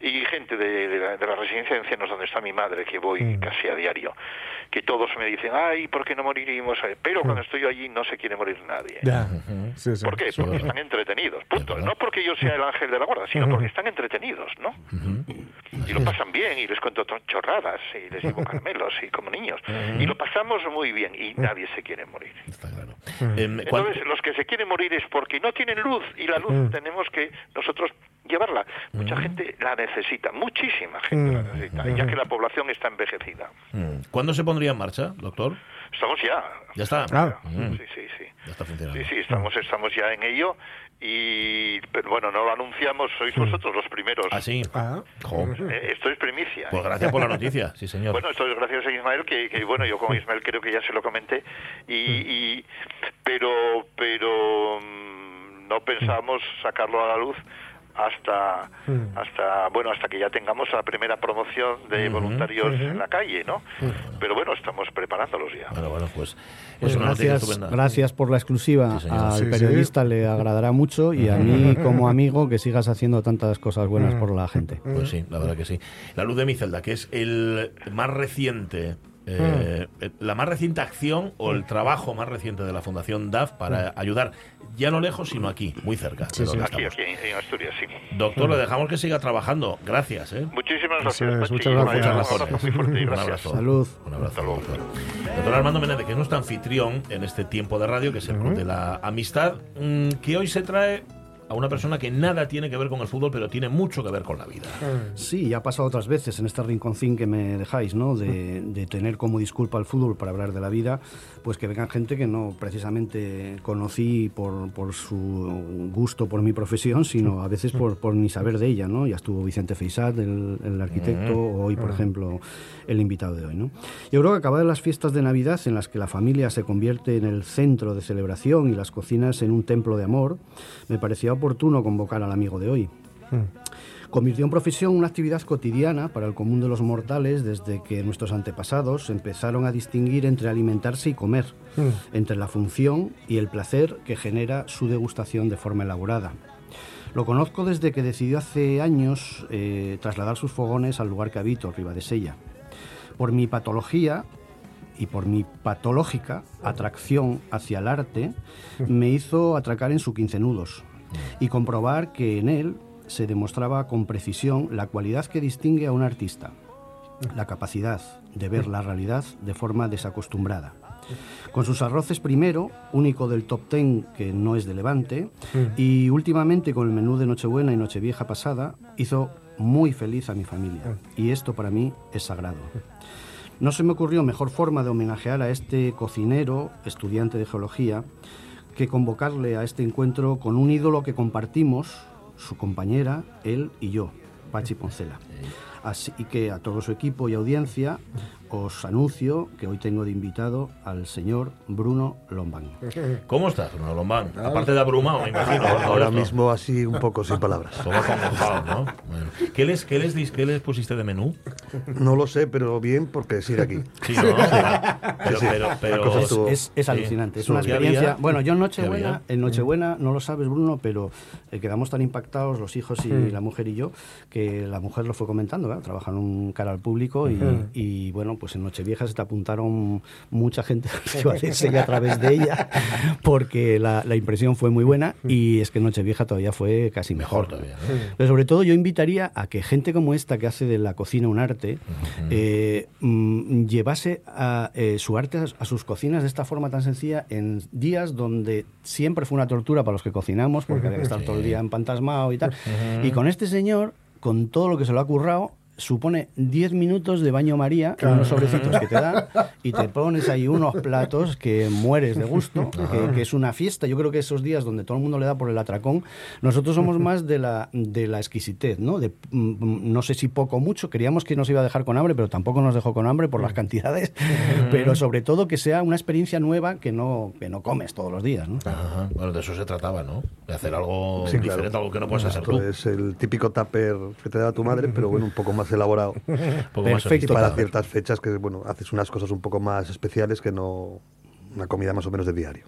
Y gente de, de la, de la residencia de ancianos donde está mi madre, que voy casi a diario, que todos me dicen, ay, ¿por qué no moriríamos? Pero cuando estoy allí no se quiere morir nadie. Ya. Sí, sí. ¿Por qué? Porque están entretenidos, punto. No porque yo sea el ángel de la guarda, sino porque están entretenidos, ¿no? Y lo pasan bien, y les cuento to- chorradas, y les digo caramelos, y como niños. Y lo pasamos muy bien, y nadie se quiere morir. Em, cuan- Entonces, los que se quieren morir es porque no tienen luz, y la luz tenemos que nosotros llevarla. Mucha gente la necesita, muchísima gente la necesita, ya que la población está envejecida. ¿Cuándo se pondría en marcha, doctor? Estamos ya. Ya está. Ah. Mm. Sí, sí, sí. Ya está funcionando. Sí, sí, estamos, estamos ya en ello y, pero bueno, no lo anunciamos, sois vosotros los primeros. ¿Ah, sí? Jo. Eh, esto es primicia. Pues gracias por la noticia, sí, señor. Bueno, esto es gracias a Ismael, que, que, bueno, yo con Ismael creo que ya se lo comenté, y, y- pero, pero mm, no pensábamos sacarlo a la luz hasta hasta bueno hasta que ya tengamos la primera promoción de voluntarios en la calle no pero bueno estamos preparándolos ya Bueno, bueno, pues Pues gracias, gracias por la exclusiva. Sí. Al Sí, sí. periodista le agradará mucho y a mí como amigo que sigas haciendo tantas cosas buenas por la gente. Pues sí, la verdad que sí. La luz de mi celda, que es el más reciente, eh, la más reciente acción o el trabajo más reciente de la Fundación DAF para ayudar, ya no lejos, sino aquí, muy cerca. donde aquí aquí en, Asturias sí Doctor, le dejamos que siga trabajando. Gracias, ¿eh? muchísimas gracias muchas gracias. un abrazo Un abrazo. Salud. Un abrazo. doctor. Doctor Armando Menéndez, que es nuestro anfitrión en este tiempo de radio, que es el Club de la Amistad, mm, que hoy se trae a una persona que nada tiene que ver con el fútbol, pero tiene mucho que ver con la vida. Sí, ya ha pasado otras veces en este rinconcín que me dejáis, ¿no? De, de tener como disculpa al fútbol para hablar de la vida, pues que vengan gente que no precisamente conocí por, por su gusto por mi profesión, sino a veces por, por mi saber de ella, ¿no? Ya estuvo Vicente Feisat, el, el arquitecto, o hoy, por ejemplo, el invitado de hoy, ¿no? Yo creo que acabadas las fiestas de Navidad, en las que la familia se convierte en el centro de celebración y las cocinas en un templo de amor, me parecía oportuno convocar al amigo de hoy. Convirtió en profesión una actividad cotidiana para el común de los mortales desde que nuestros antepasados empezaron a distinguir entre alimentarse y comer, entre la función y el placer que genera su degustación de forma elaborada. Lo conozco desde que decidió hace años eh, trasladar sus fogones al lugar que habito, Ribadesella. Por mi patología y por mi patológica atracción hacia el arte, me hizo atracar en su quince nudos y comprobar que en él se demostraba con precisión la cualidad que distingue a un artista, la capacidad de ver la realidad de forma desacostumbrada. Con sus arroces primero, único del top ten que no es de Levante, y últimamente con el menú de Nochebuena y Nochevieja pasada, hizo muy feliz a mi familia. Y esto para mí es sagrado. No se me ocurrió mejor forma de homenajear a este cocinero, estudiante de geología, que convocarle a este encuentro con un ídolo que compartimos, su compañera, él y yo, Pachi Poncela. Así que a todo su equipo y audiencia os anuncio que hoy tengo de invitado al señor Bruno Lombán. ¿Cómo estás, Bruno Lombán? Aparte de abrumado, me imagino. Ahora esto. mismo así un poco sin palabras. ¿Qué, les, qué, les, ¿Qué les pusiste de menú? No lo sé, pero bien porque sigue aquí. Sí, ¿no? Pero, Sí, sí. pero, pero- La cosa Es, Sí. alucinante, es una ¿Qué experiencia. había? Bueno, yo en ¿Qué Nochebuena, en Nochebuena, no lo sabes Bruno, pero eh, quedamos tan impactados los hijos y Mm. la mujer y yo, que la mujer lo fue comentando, ¿verdad? trabajan un cara al público y, y, bueno, pues en Nochevieja se te apuntaron mucha gente de Sella a través de ella, porque la, la impresión fue muy buena y es que Nochevieja todavía fue casi mejor. todavía, Pero sobre todo yo invitaría a que gente como esta que hace de la cocina un arte, eh, mm, llevase a, eh, su arte a, a sus cocinas de esta forma tan sencilla en días donde siempre fue una tortura para los que cocinamos, porque había que estar todo el día empantasmado y tal. Y con este señor, con todo lo que se lo ha currado, supone 10 minutos de baño María Claro. unos sobrecitos que te dan y te pones ahí unos platos que mueres de gusto, que, que es una fiesta. Yo creo que esos días donde todo el mundo le da por el atracón, nosotros somos más de la, de la exquisitez, ¿no? De, mm, no sé si poco o mucho, queríamos que nos iba a dejar con hambre, pero tampoco nos dejó con hambre por las cantidades, pero sobre todo que sea una experiencia nueva que no, que no comes todos los días, ¿no? Ajá. Bueno, de eso se trataba, ¿no? De hacer algo Sí, diferente, claro. algo que no puedes hacer tú. Es el típico tupper que te da tu madre, pero bueno, un poco más elaborado. poco más Y para ciertas fechas que, bueno, haces unas cosas un poco más especiales que no una comida más o menos de diario.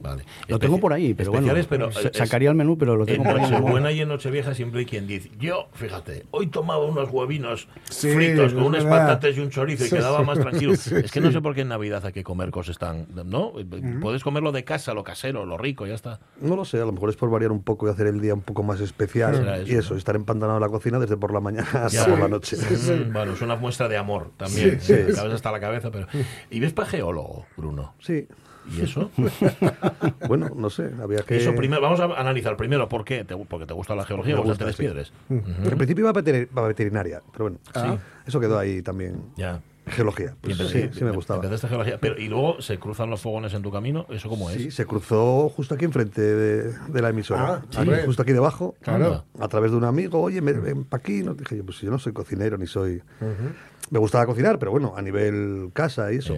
Vale. Lo tengo por ahí, pero bueno, Especiales, pero sa- es- sacaría el menú, pero lo En tengo por ahí. Nochebuena y en Nochevieja siempre hay quien dice, yo, fíjate, hoy tomaba unos huevinos Sí, fritos con unas verdad. patatas y un chorizo y Sí, quedaba más tranquilo. Sí, es que no sé por qué en Navidad hay que comer cosas tan, ¿no? Puedes comerlo de casa, lo casero, lo rico, ya está. No lo sé, a lo mejor es por variar un poco y hacer el día un poco más especial. Y eso, estar empantanado en la cocina desde por la mañana hasta Ya. por la noche. Mm, Bueno, es una muestra de amor también. Sí, sí, Me sí. acabas hasta la cabeza, pero... ¿Y ves para geólogo, Bruno? Sí. ¿Y eso? bueno, no sé, había que... Eso primero, vamos a analizar primero por qué. Te- porque te gusta la geología, Me o gusta, las sí. piedras. En principio iba a, veter- a veterinaria, pero bueno, Ah. eso quedó ahí también. Ya. Geología, pues empecé- sí, sí me gustaba. empezaste geología, pero y luego se cruzan los fogones en tu camino, ¿eso cómo es? Sí, se cruzó justo aquí enfrente de, de la emisora. Ah, sí. Aquí, justo aquí debajo. Claro. A través de un amigo, oye, me- ven pa' aquí. No, dije yo, pues yo no soy cocinero ni soy. Me gustaba cocinar, pero bueno, a nivel casa y eso.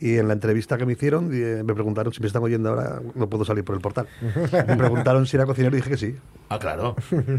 Y en la entrevista que me hicieron, eh, me preguntaron si me están oyendo ahora, no puedo salir por el portal. Me preguntaron si era cocinero y dije que sí. Ah, claro.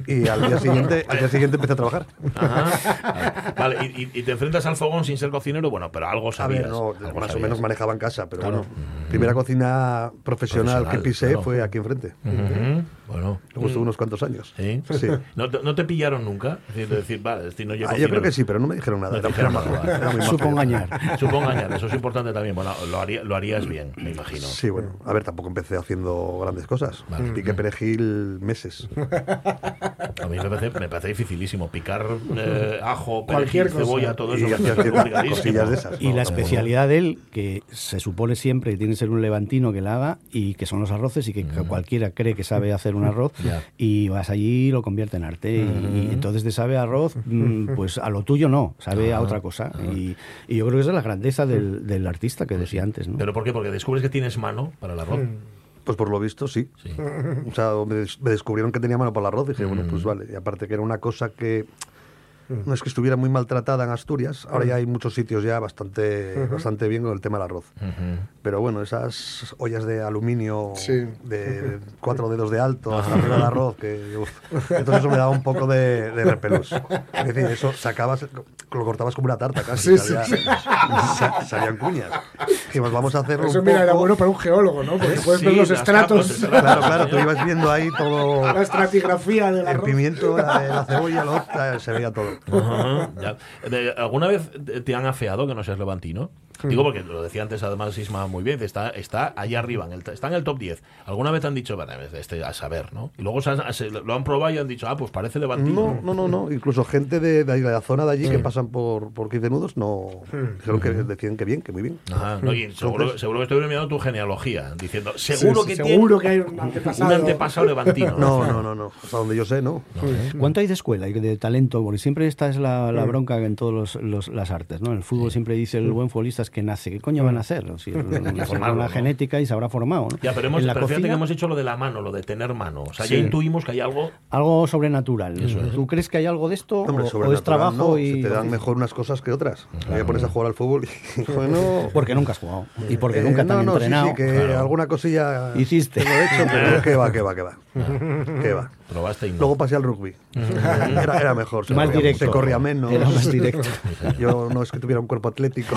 Y al día siguiente, al día siguiente empecé a trabajar. Ajá. Vale, y, y- y te enfrentas al fogón sin ser cocinero, bueno, pero algo A sabías. ver, no, algo más o sabías. menos manejaba en casa, pero Claro. bueno, primera cocina profesional, Profesional, que pisé claro. fue aquí enfrente. Ujú. Bueno. Luego estuve unos cuantos años. ¿Sí? Sí. ¿No, te- no te pillaron nunca? Es decir, de decir, vale, este no llego Ah, yo creo que sí, pero no me dijeron nada. No Era- dijeron era era muy majo. Supo engañar. Supo engañar, eso es importante también. Bueno, lo, haría- lo harías bien, me imagino. Sí, bueno, a ver, tampoco empecé haciendo grandes cosas. Vale. Piqué perejil meses. A mí me parece, me parece dificilísimo. Picar eh, ajo, Cualquier perejil, cebolla, todo Y eso. hacía es de esas. Y No, la especialidad de él, que se supone siempre que tiene que ser un levantino que la haga, y que son los arroces, y que cualquiera cree que sabe hacer un arroz, Ya. y vas allí y lo convierte en arte. y, y entonces te sabe a arroz, mm, pues a lo tuyo no, sabe a otra cosa. Y, y yo creo que esa es la grandeza del, del artista que decía antes. ¿no? ¿Pero por qué? Porque descubres que tienes mano para el arroz. Pues por lo visto, sí. Sí. O sea, me, des- me descubrieron que tenía mano para el arroz. Dije, bueno, Mm. pues vale. Y aparte que era una cosa que no es que estuviera muy maltratada en Asturias. Ahora ya hay muchos sitios ya bastante, bastante bien con el tema del arroz. Ujú. Pero bueno, esas ollas de aluminio Sí. de cuatro dedos de alto hasta arriba de arroz, que uf, entonces eso me daba un poco de, de repelús. Es decir, eso sacabas, lo cortabas como una tarta casi, Sí, salía- sí. sa- salían cuñas. Dijimos, vamos a hacerlo Eso, un mira, era poco- bueno para un geólogo, ¿no? Porque puedes Sí, ver los estratos, capas. Claro, claro, tú ibas viendo ahí todo la estratigrafía del el arroz. pimiento, la, la cebolla, lo- la- se veía todo. ¿Alguna vez te han afeado que no seas levantino? Digo porque lo decía antes además Isma muy bien, está, está allá arriba, en el, está en el top 10. ¿Alguna vez te han dicho, "Bueno, este a saber, ¿no? Y luego se han- se- lo han probado y han dicho, ah, pues parece levantino. No, no, no, no. Incluso gente de, de la zona de allí que pasan por, por 15 nudos no dijeron que decían que bien, que muy bien. Ajá, no, y seguro, Entonces- seguro que estoy mirando tu genealogía, diciendo, seguro Sí, que sí, tiene seguro que hay un antepasado. un antepasado levantino. No, no, no, no. Hasta donde yo sé, no. ¿Cuánto hay de escuela y de talento? Porque siempre esta es la, la bronca en todas las artes, ¿no? En el fútbol siempre dice el buen futbolista es que nace, ¿qué coño van a hacer? O sea, nacerá formarlo, una ¿no? genética y sabrá formado. ¿no? Ya, pero, hemos, En la pero fíjate que cocina, hemos hecho lo de la mano, lo de tener mano. O sea, Sí. ya intuimos que hay algo. algo sobrenatural. Eso es. ¿Tú crees que hay algo de esto? Hombre, o- o, es trabajo no, y. se te dan mejor unas cosas que otras. Me pones a jugar al fútbol y bueno. Porque nunca has jugado. Y porque Eh, nunca te han no, sí, entrenado. sí, que Claro. alguna cosilla Hiciste. tengo hecho, pero que va, que va, que va. Que va. Probaste y no. Luego pasé al rugby. Era, era mejor. Se Más corría, directo. Se corría menos. Era más directo. Yo no es que tuviera un cuerpo atlético.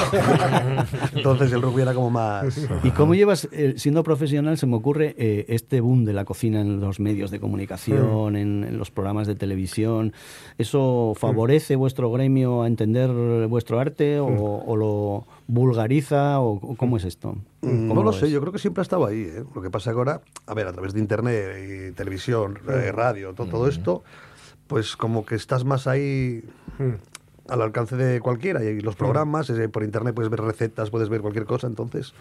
Entonces el rugby era como más. ¿Y cómo llevas, eh, siendo profesional, se me ocurre eh, este boom de la cocina en los medios de comunicación, en, en los programas de televisión? ¿Eso favorece vuestro gremio a entender vuestro arte o, o lo vulgariza? o o ¿Cómo es esto? Mm, ¿Cómo No lo ves? sé, yo creo que siempre ha estado ahí. ¿eh? Lo que pasa que ahora, a ver, a través de internet y televisión, eh, radio, to- todo esto, pues como que estás más ahí al alcance de cualquiera. Y los programas, eh, por internet puedes ver recetas, puedes ver cualquier cosa. Entonces,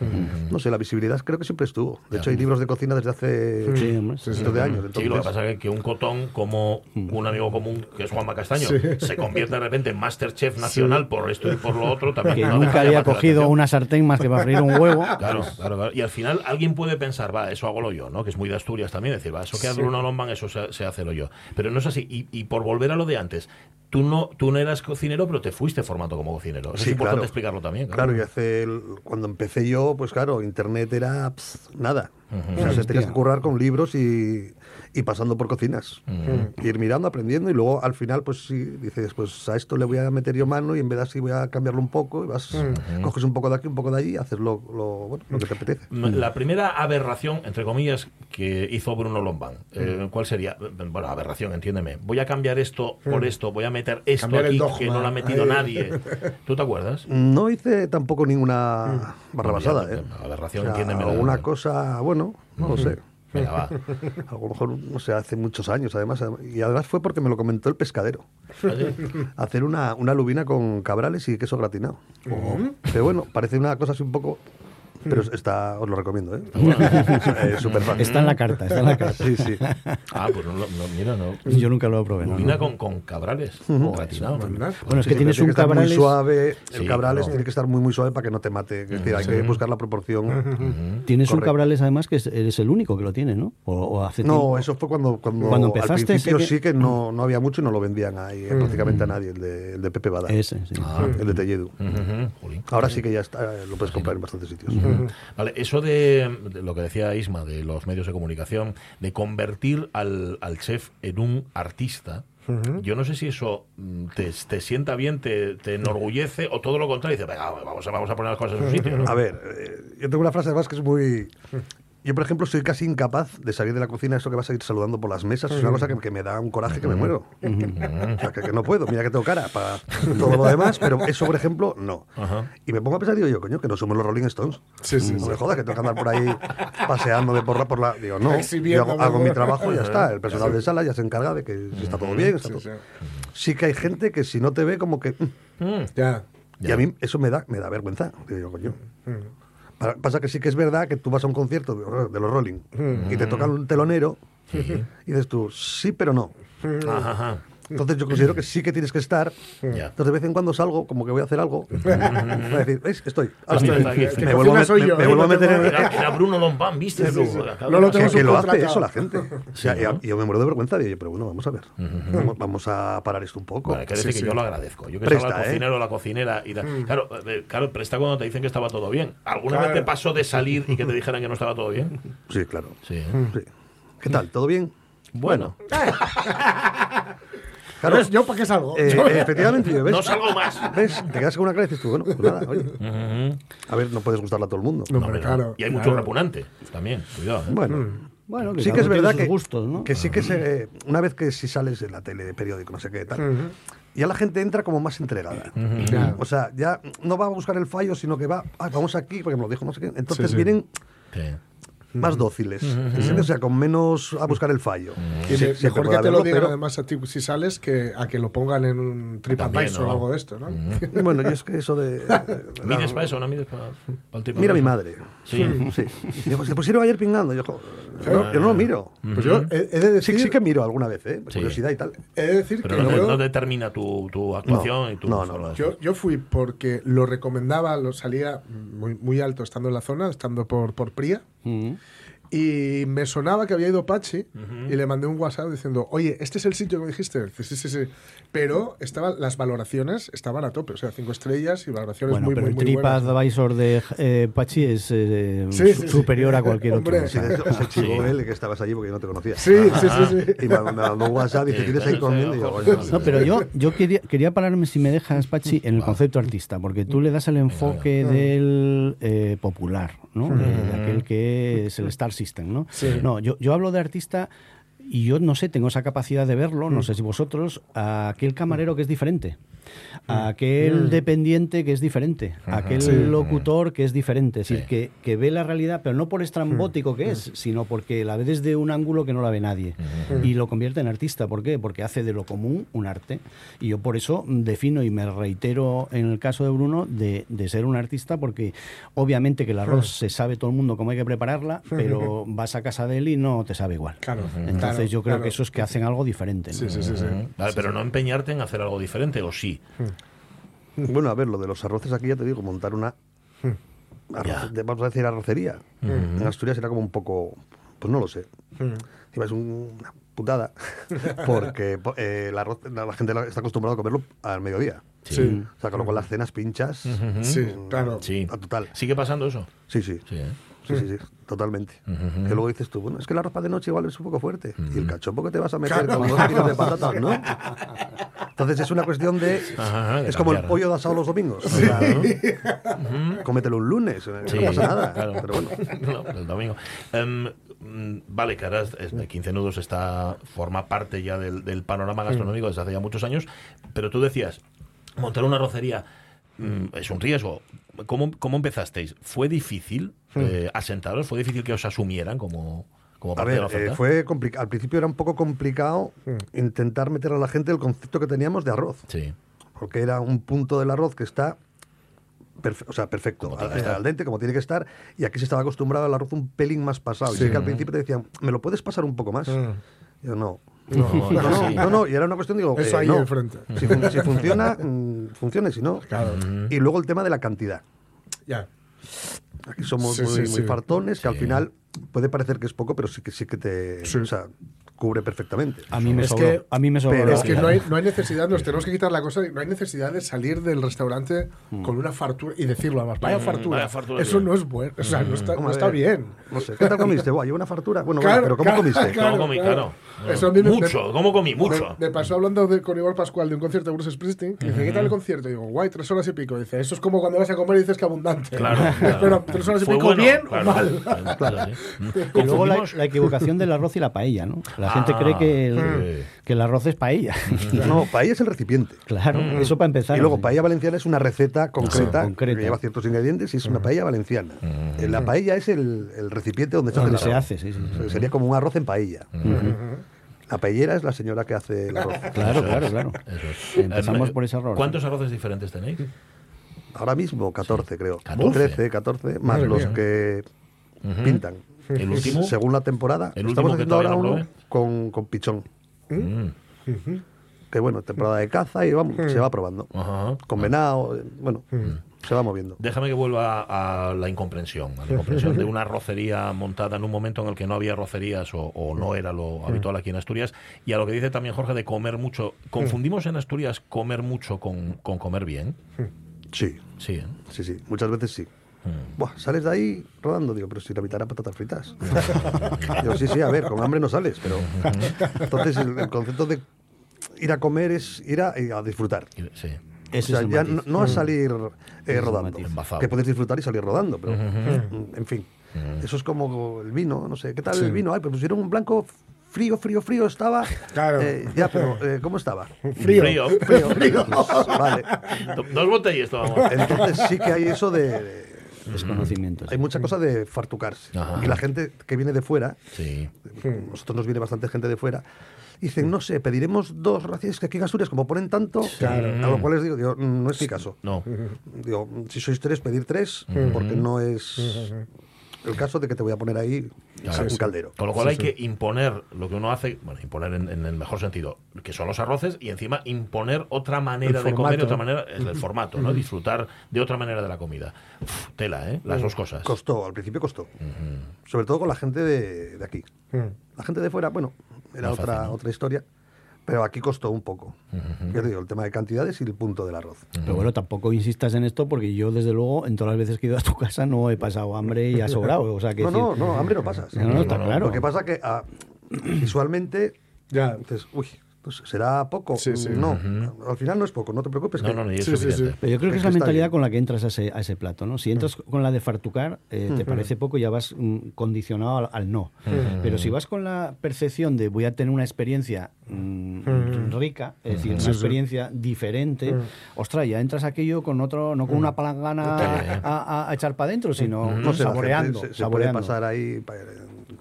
no sé, la visibilidad creo que siempre estuvo. De hecho, hay libros de cocina desde hace Sí, hombre, sí, cientos de años. Sí, lo que Entonces, pasa es que un cotón como un amigo común, que es Juanma Castaño, Sí. se convierte de repente en Masterchef nacional por esto y por lo otro, también Que no nunca había cogido una sartén más que para freír un huevo. Claro, claro, claro. Y al final alguien puede pensar, va, eso hago lo yo, ¿no? Que es muy de Asturias también, decir, va, eso que hace Bruno Lomban, eso se, se hace lo yo. Pero no es así. Y, y por volver a lo de antes, tú no, tú no eras cocinero, pero te fuiste formando como cocinero. Eso Sí, es importante claro. explicarlo también. Claro, y hace el- cuando empecé yo, pues claro, internet era pss, nada. O sea, se tenías que currar con libros y, y pasando por cocinas. Ir mirando, aprendiendo y luego al final, pues sí, dices, pues a esto le voy a meter yo mano y en vez de así voy a cambiarlo un poco y vas, coges un poco de aquí, un poco de allí y haces lo, lo, bueno, lo que te apetece. M- La primera aberración, entre comillas, que hizo Bruno Lombán, eh, ¿cuál sería? Bueno, aberración, entiéndeme. Voy a cambiar esto por esto, voy a meter esto Cambiar aquí que no lo ha metido Ahí. nadie. ¿Tú te acuerdas? No hice tampoco ninguna barra basada, ¿eh? aberración, O sea, entiéndeme alguna cosa, bueno, no lo sé. Venga, va. A lo mejor, no sé, hace muchos años, además. Y además fue porque me lo comentó el pescadero. Hacer una, una lubina con cabrales y queso gratinado. Pero bueno, parece una cosa así un poco... Pero está, os lo recomiendo, ¿eh? Es súper fácil. Está en la carta, está en la carta. Sí, sí. Ah, pues no, lo- no, mira, no. Yo nunca lo probé. Lubina no. con, con cabrales, gratinado. Bueno, es Sí, que tienes tiene un cabrales... muy suave. El Sí, cabrales claro. tiene que estar muy, muy suave para que no te mate. Es decir, hay que buscar la proporción. Tienes un cabrales además que es- eres el único que lo tiene, ¿no? O, o hace No, tiempo- eso fue cuando, cuando, Cuando al empezaste, principio sé que- sí que no, no había mucho y no lo vendían ahí eh, prácticamente a nadie, el de, el de Pepe Bada. Ese, sí. el de Telledu. Ahora sí que ya está, eh, lo puedes comprar en bastantes sitios. Vale, eso de, de lo que decía Isma, de los medios de comunicación, de convertir al, al chef en un artista, yo no sé si eso mm, te, te sienta bien, te, te enorgullece o todo lo contrario. Dice, venga, vamos a, vamos a poner las cosas en su sitio. ¿no? A ver, eh, yo tengo una frase además que es muy... Yo, por ejemplo, soy casi incapaz de salir de la cocina, eso que vas a ir saludando por las mesas, es una cosa que, que me da un coraje que me muero. O sea, que, que no puedo, mira que tengo cara para todo lo demás, pero eso, por ejemplo, no. Ajá. Y me pongo a pensar, digo yo, coño, que no somos los Rolling Stones. Sí, sí, no sí. me jodas, que tengo que andar por ahí paseándome por la... Por la digo, no, yo hago, mi trabajo y ya está. El personal de sala ya se encarga de que si está todo bien. Está Sí, todo- sí. Que hay gente que si no te ve como que... mm, Mm. Ya. y a mí eso me da, me da vergüenza. Digo yo, coño. Pa- Pasa que sí que es verdad que tú vas a un concierto de los Rolling y te tocan un telonero y dices tú, sí, pero no. Ajá. Entonces yo considero que sí que tienes que estar. Ya. Entonces de vez en cuando salgo, como que voy a hacer algo. voy a decir, ¿veis? Estoy. Me vuelvo a, soy yo, me ¿eh? vuelvo a No meter en... Era, era Bruno Lombán, ¿viste? tú? No lo tengo que, que lo hace eso la gente. O sea, y y yo me muero de vergüenza. Digo, pero bueno, vamos a ver. vamos, vamos a parar esto un poco. Bueno, hay que decir Sí, que sí. yo lo agradezco. Yo que Presta, estaba el ¿eh? cocinero o la cocinera y tal. Claro, eh, claro, presta cuando te dicen que estaba todo bien. ¿Alguna Claro. vez te pasó de salir y que te dijeran que no estaba todo bien? Sí, claro. Sí. ¿eh? Sí. ¿Qué tal? ¿Todo bien? Bueno, Claro. ¿Yo para qué salgo? Eh, Yo- eh, efectivamente, ¿ves? no salgo más. ¿Ves? Te quedas con una cara y dices tú, bueno, pues nada, oye. A ver, no puedes gustarle a todo el mundo. No, hombre, claro. Y hay mucho claro. repugnante también. Cuidado. ¿eh? Bueno, Bueno, sí que es verdad que, gustos, ¿no? que sí que se, una vez que si sales en la tele, de periódico, no sé qué tal, ya la gente entra como más entregada. O sea, ya no va a buscar el fallo, sino que va, "Ay, vamos aquí, porque me lo dijo no sé qué. Entonces Sí, sí. vienen Sí. Más dóciles. ¿entiendes? O sea, con menos a buscar el fallo. Y Sí, me- siempre mejor que te lo digan pero- además a ti si sales que a que lo pongan en un TripAdvisor ¿no? o algo de esto, ¿no? Bueno, yo es que eso de. ¿Mides para eso? ¿No mides para, para el tipo Mira a mi madre. Sí. sí. Digo, te pusieron ayer pingando. Yo, yo, yo no lo miro. Pues yo he, he de decir, Sí, sí que miro alguna vez, ¿eh? Curiosidad y tal. he de decir Pero que no, yo, no determina tu, tu actuación No, y tu no, no, yo, yo fui porque lo recomendaba, lo salía muy, muy alto estando en la zona, estando por, por Pría. Mm. Y me sonaba que había ido Pachi y le mandé un WhatsApp diciendo, oye, este es el sitio que me dijiste. Dice, sí, sí, sí. Pero estaban, las valoraciones estaban a tope, o sea, cinco estrellas y valoraciones Bueno, muy, pero muy, el muy buenas. TripAdvisor de eh, Pachi es eh, Sí, su- sí, sí. superior a cualquier Hombre. otro. Sí, de hecho, se chivó él que estabas allí porque yo no te conocía. Sí, sí, sí, sí. Y me mandó un WhatsApp y dice, ¿tienes ahí sí, Y yo, ojo, "Bueno, sí, No, pero yo, yo quería, quería pararme, si me dejas, Pachi, en el concepto artista, porque tú le das el enfoque del eh, popular, ¿no? De, de aquel que es el Star System, ¿no? Sí. No, yo, yo hablo de artista y yo no sé, tengo esa capacidad de verlo, no sé si vosotros, a aquel camarero que es diferente, a aquel dependiente que es diferente, a aquel Sí. locutor que es diferente, es decir, Sí. que, que ve la realidad, pero no por estrambótico que es, sino porque la ve desde un ángulo que no la ve nadie y lo convierte en artista. ¿Por qué? Porque hace de lo común un arte. Y yo por eso defino y me reitero en el caso de Bruno de, de ser un artista, porque obviamente que el arroz se sabe todo el mundo cómo hay que prepararla, pero vas a casa de él y no te sabe igual. Claro, Entonces claro, yo creo claro. que eso es que hacen algo diferente. ¿no? Sí, sí, sí. sí. Vale, pero no empeñarte en hacer algo diferente, o sí. Bueno, a ver, lo de los arroces aquí ya te digo, montar una. arroz- de- vamos a decir arrocería. En Asturias era como un poco. Pues no lo sé. Es un- una putada. Porque po- eh, el arroz, la, la gente está acostumbrada a comerlo al mediodía. Sí. O sea, con las cenas pinchas. Sí, claro. Sí. A total. ¿Sigue pasando eso? Sí, sí. Sí, ¿eh? Sí, sí, sí, totalmente. Que luego dices tú, bueno, es que la ropa de noche igual es un poco fuerte. Y el cachopo que te vas a meter con dos kilos de patatas, ¿no? Entonces es una cuestión de... Ajá, de es como el pollo de asado los domingos. Cómetelo un lunes, eh, Sí, no pasa nada. claro. Pero bueno. No, el domingo. Em, mm, vale, que ahora es- es de 15 nudos está, forma parte ya del, del panorama gastronómico desde hace ya muchos años, pero tú decías, montar una arrocería mm, es un riesgo. ¿Cómo, cómo empezasteis? ¿Fue difícil eh, asentaros? ¿Fue difícil que os asumieran como, como A parte de la oferta? eh, fue complicado. Al principio era un poco complicado intentar meter a la gente el concepto que teníamos de arroz. Sí. Porque era un punto del arroz que está perfe- o sea, perfecto, al, estar. al dente, como tiene que estar, y aquí se estaba acostumbrado al arroz un pelín más pasado. Y Sí. sí que al principio te decían, ¿me lo puedes pasar un poco más? Mm. Yo no. No, No, no, no, no, y era una cuestión, digo, Eso eh, ahí no. enfrente. Si, fun- si funciona, mm, funcione, si no. Claro. Y luego el tema de la cantidad. Ya. Aquí somos Sí, muy, sí, muy sí. fartones, que al final puede parecer que es poco, pero sí que sí que te Sí. o sea, cubre perfectamente. A mí me Es sobró. que- a mí me sobró pero- Es que no hay, no hay necesidad, nos tenemos que quitar la cosa, no hay necesidad de salir del restaurante Mm. con una fartura y decirlo además, vaya fartura. vaya fartura, Eso tío. no es bueno, o sea, no está, no Hombre, está bien. No sé, ¿qué tal comiste? Buah, llevo una fartura. Bueno, Claro, bueno, pero ¿cómo claro, comiste? claro. ¿Cómo comí? Claro. Eso a mí me- mucho, ¿cómo comí? Mucho. Me, me pasó hablando de, con Iván Pascual de un concierto de Bruce Springsteen. que dice, ¿qué tal el concierto? Y digo, guay, tres horas y pico. Dice, eso es como cuando vas a comer y dices que abundante. Claro, claro. Pero tres horas y ¿Fue pico, bueno? ¿bien Claro, o mal? claro. Y luego la equivocación del arroz y la paella, ¿no? La gente Ah, cree que el, sí. que el arroz es paella. No, paella es el recipiente. claro, eso para empezar. Y luego paella valenciana es una receta concreta, concreta. que lleva ciertos ingredientes y es una paella valenciana. Eh, La paella es el, el recipiente donde se hace Donde el se arroz. hace, sí, sí. Sería como un arroz en paella. La paellera es la señora que hace el arroz. Claro, claro, claro. Eso es. Empezamos por ese error. ¿Cuántos arroces diferentes tenéis? Ahora mismo 14 creo. 14. 13, 14, más Madre los mía. que pintan. ¿El último? Según la temporada. ¿El Estamos último que haciendo ahora uno con, con pichón. Mm. Que bueno, temporada de caza y vamos, se va probando. Ajá. Con venado, eh, bueno, se va moviendo. Déjame que vuelva a la incomprensión, a la incomprensión de una arrocería montada en un momento en el que no había arrocerías o, o no era lo habitual aquí en Asturias, y a lo que dice también Jorge de comer mucho. ¿Confundimos en Asturias comer mucho con, con comer bien? Sí, Sí, ¿eh? sí, sí. Muchas veces sí. Buah, sales de ahí rodando, digo, pero si la mitad eran patatas fritas. digo, sí, sí, a ver, con hambre no sales, pero. Entonces, el, el concepto de ir a comer es ir a, a disfrutar. Sí. Ese o sea, es ya no, no a salir eh, rodando. Que puedes disfrutar y salir rodando, pero. mm, En fin. Eso es como el vino, no sé. ¿Qué tal Sí. el vino? Ay, pues pusieron un blanco frío, frío, frío estaba. Claro. Eh, ya, pero eh, ¿cómo estaba? Frío. Frío. Frío, frío. Vale. Do- Dos botellas tomamos. Entonces sí que hay eso de, de- desconocimientos. Hay mucha cosa de fartucarse. Ajá. Y la gente que viene de fuera, Sí. nosotros nos viene bastante gente de fuera, dicen, no sé, pediremos dos raciones que aquí en Asturias, como ponen tanto, Claro. a lo cual les digo, digo, "Mm, no es mi caso. No. Digo, si sois tres, pedir tres, porque no es el caso de que te voy a poner ahí Claro. un caldero. Con lo cual hay que imponer lo que uno hace, bueno, imponer en, en el mejor sentido, que son los arroces, y encima imponer otra manera El de comer, otra manera, es el formato, ¿no? Disfrutar de otra manera de la comida. Uf, tela, ¿eh? Las dos cosas. Costó, al principio costó. Sobre todo con la gente de, de aquí. La gente de fuera, bueno, era Más otra, fácil, ¿no? otra historia. Pero aquí costó un poco. Ya te digo, el tema de cantidades y el punto del arroz. Pero bueno, tampoco insistas en esto porque yo, desde luego, en todas las veces que he ido a tu casa no he pasado hambre y ha sobrado. O sea, que No, no, decir- no, hambre no pasas. No, no, está claro. Lo que pasa que ah, visualmente, Ya. dices, uy, pues será poco. Sí, sí. No, al final no es poco, no te preocupes. No, que- no, no, y es Sí, sí, suficiente. sí. Pero yo creo que es la mentalidad bien. con la que entras a ese, a ese plato, ¿no? Si entras con la de fartucar, eh, te parece poco y ya vas mm, condicionado al, al no. Pero si vas con la percepción de voy a tener una experiencia mm, rica, es decir, una Sí, sí. experiencia diferente, ostras, ya entras aquello con otro, no con una palangana a, a- a echar para adentro, sino saboreando. se, se puede pasar ahí, pa-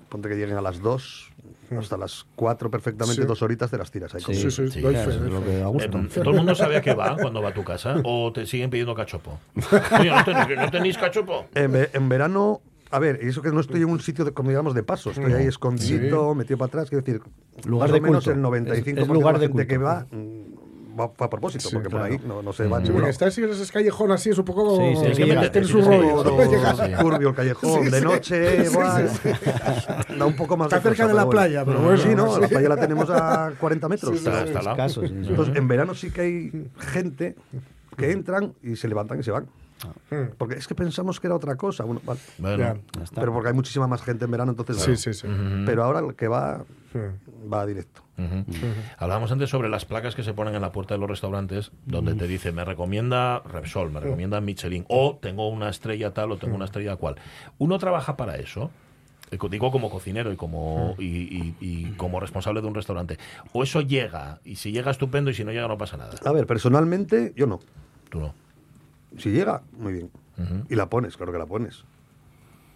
ponte que lleguen a las 2, hasta las 4 perfectamente, Sí. dos horitas te las tiras ahí. Sí, sí, Sí, doy claro, fe, es doy lo fe. que da gusto. Eh, ¿Todo el mundo sabe a qué va cuando va a tu casa? ¿O te siguen pidiendo cachopo? Oye, ¿no tenéis, ¿no tenéis cachopo? En, ve- en verano, a ver, y eso que no estoy en un sitio, de, como digamos, de paso, estoy ahí escondidito, metido para atrás, quiero decir, Lugar más de o menos culto. el 95% Es- es lugar de de la gente culto. que va mm, va, va a propósito, Sí, porque por ahí no, no se va. Sí, porque estar si eres callejón así es un poco. Sí, sí, tiene su rollo. Turbio el callejón, Sí, de noche, Sí, igual. sí, Da un poco más Está de cerca cosa, de la playa, pero bueno, Sí, no, sí. la playa la tenemos a 40 metros. Sí, sí, Está, está al lado. Escaso, sí, sí. Entonces, en verano sí que hay gente que entran y se levantan y se van. Porque es que pensamos que era otra cosa. Bueno, vale. Bueno, Ya. Ya está. Pero porque hay muchísima más gente en verano, entonces. Sí, sí, sí. Pero ahora el que va, Mm. va directo. Hablábamos antes sobre las placas que se ponen en la puerta de los restaurantes donde te dice me recomienda Repsol, me recomienda Michelin o tengo una estrella tal o tengo una estrella cual. Uno trabaja para eso. eh, Digo como cocinero y como y, y- y como responsable de un restaurante. O eso llega y si llega estupendo y si no llega no pasa nada. A ver, personalmente, yo no. Tú no. Si llega, muy bien. Y la pones, claro que la pones.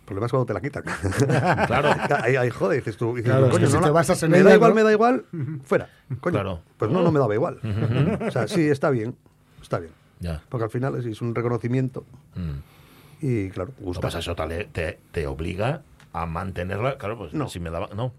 El problema es cuando te la quitan. Claro. ahí, ahí jode, dices tú. dices Claro, tú, es que si no te basas en me da igual, ¿no? me da igual, fuera. Coño. Claro. Pues no, no me daba igual. O sea, sí, está bien. Está bien. Ya. Porque al final es, es un reconocimiento Mm. y, claro, gusta. que pasa eso te, te, te obliga a mantenerla. Claro, pues No. si me daba. No.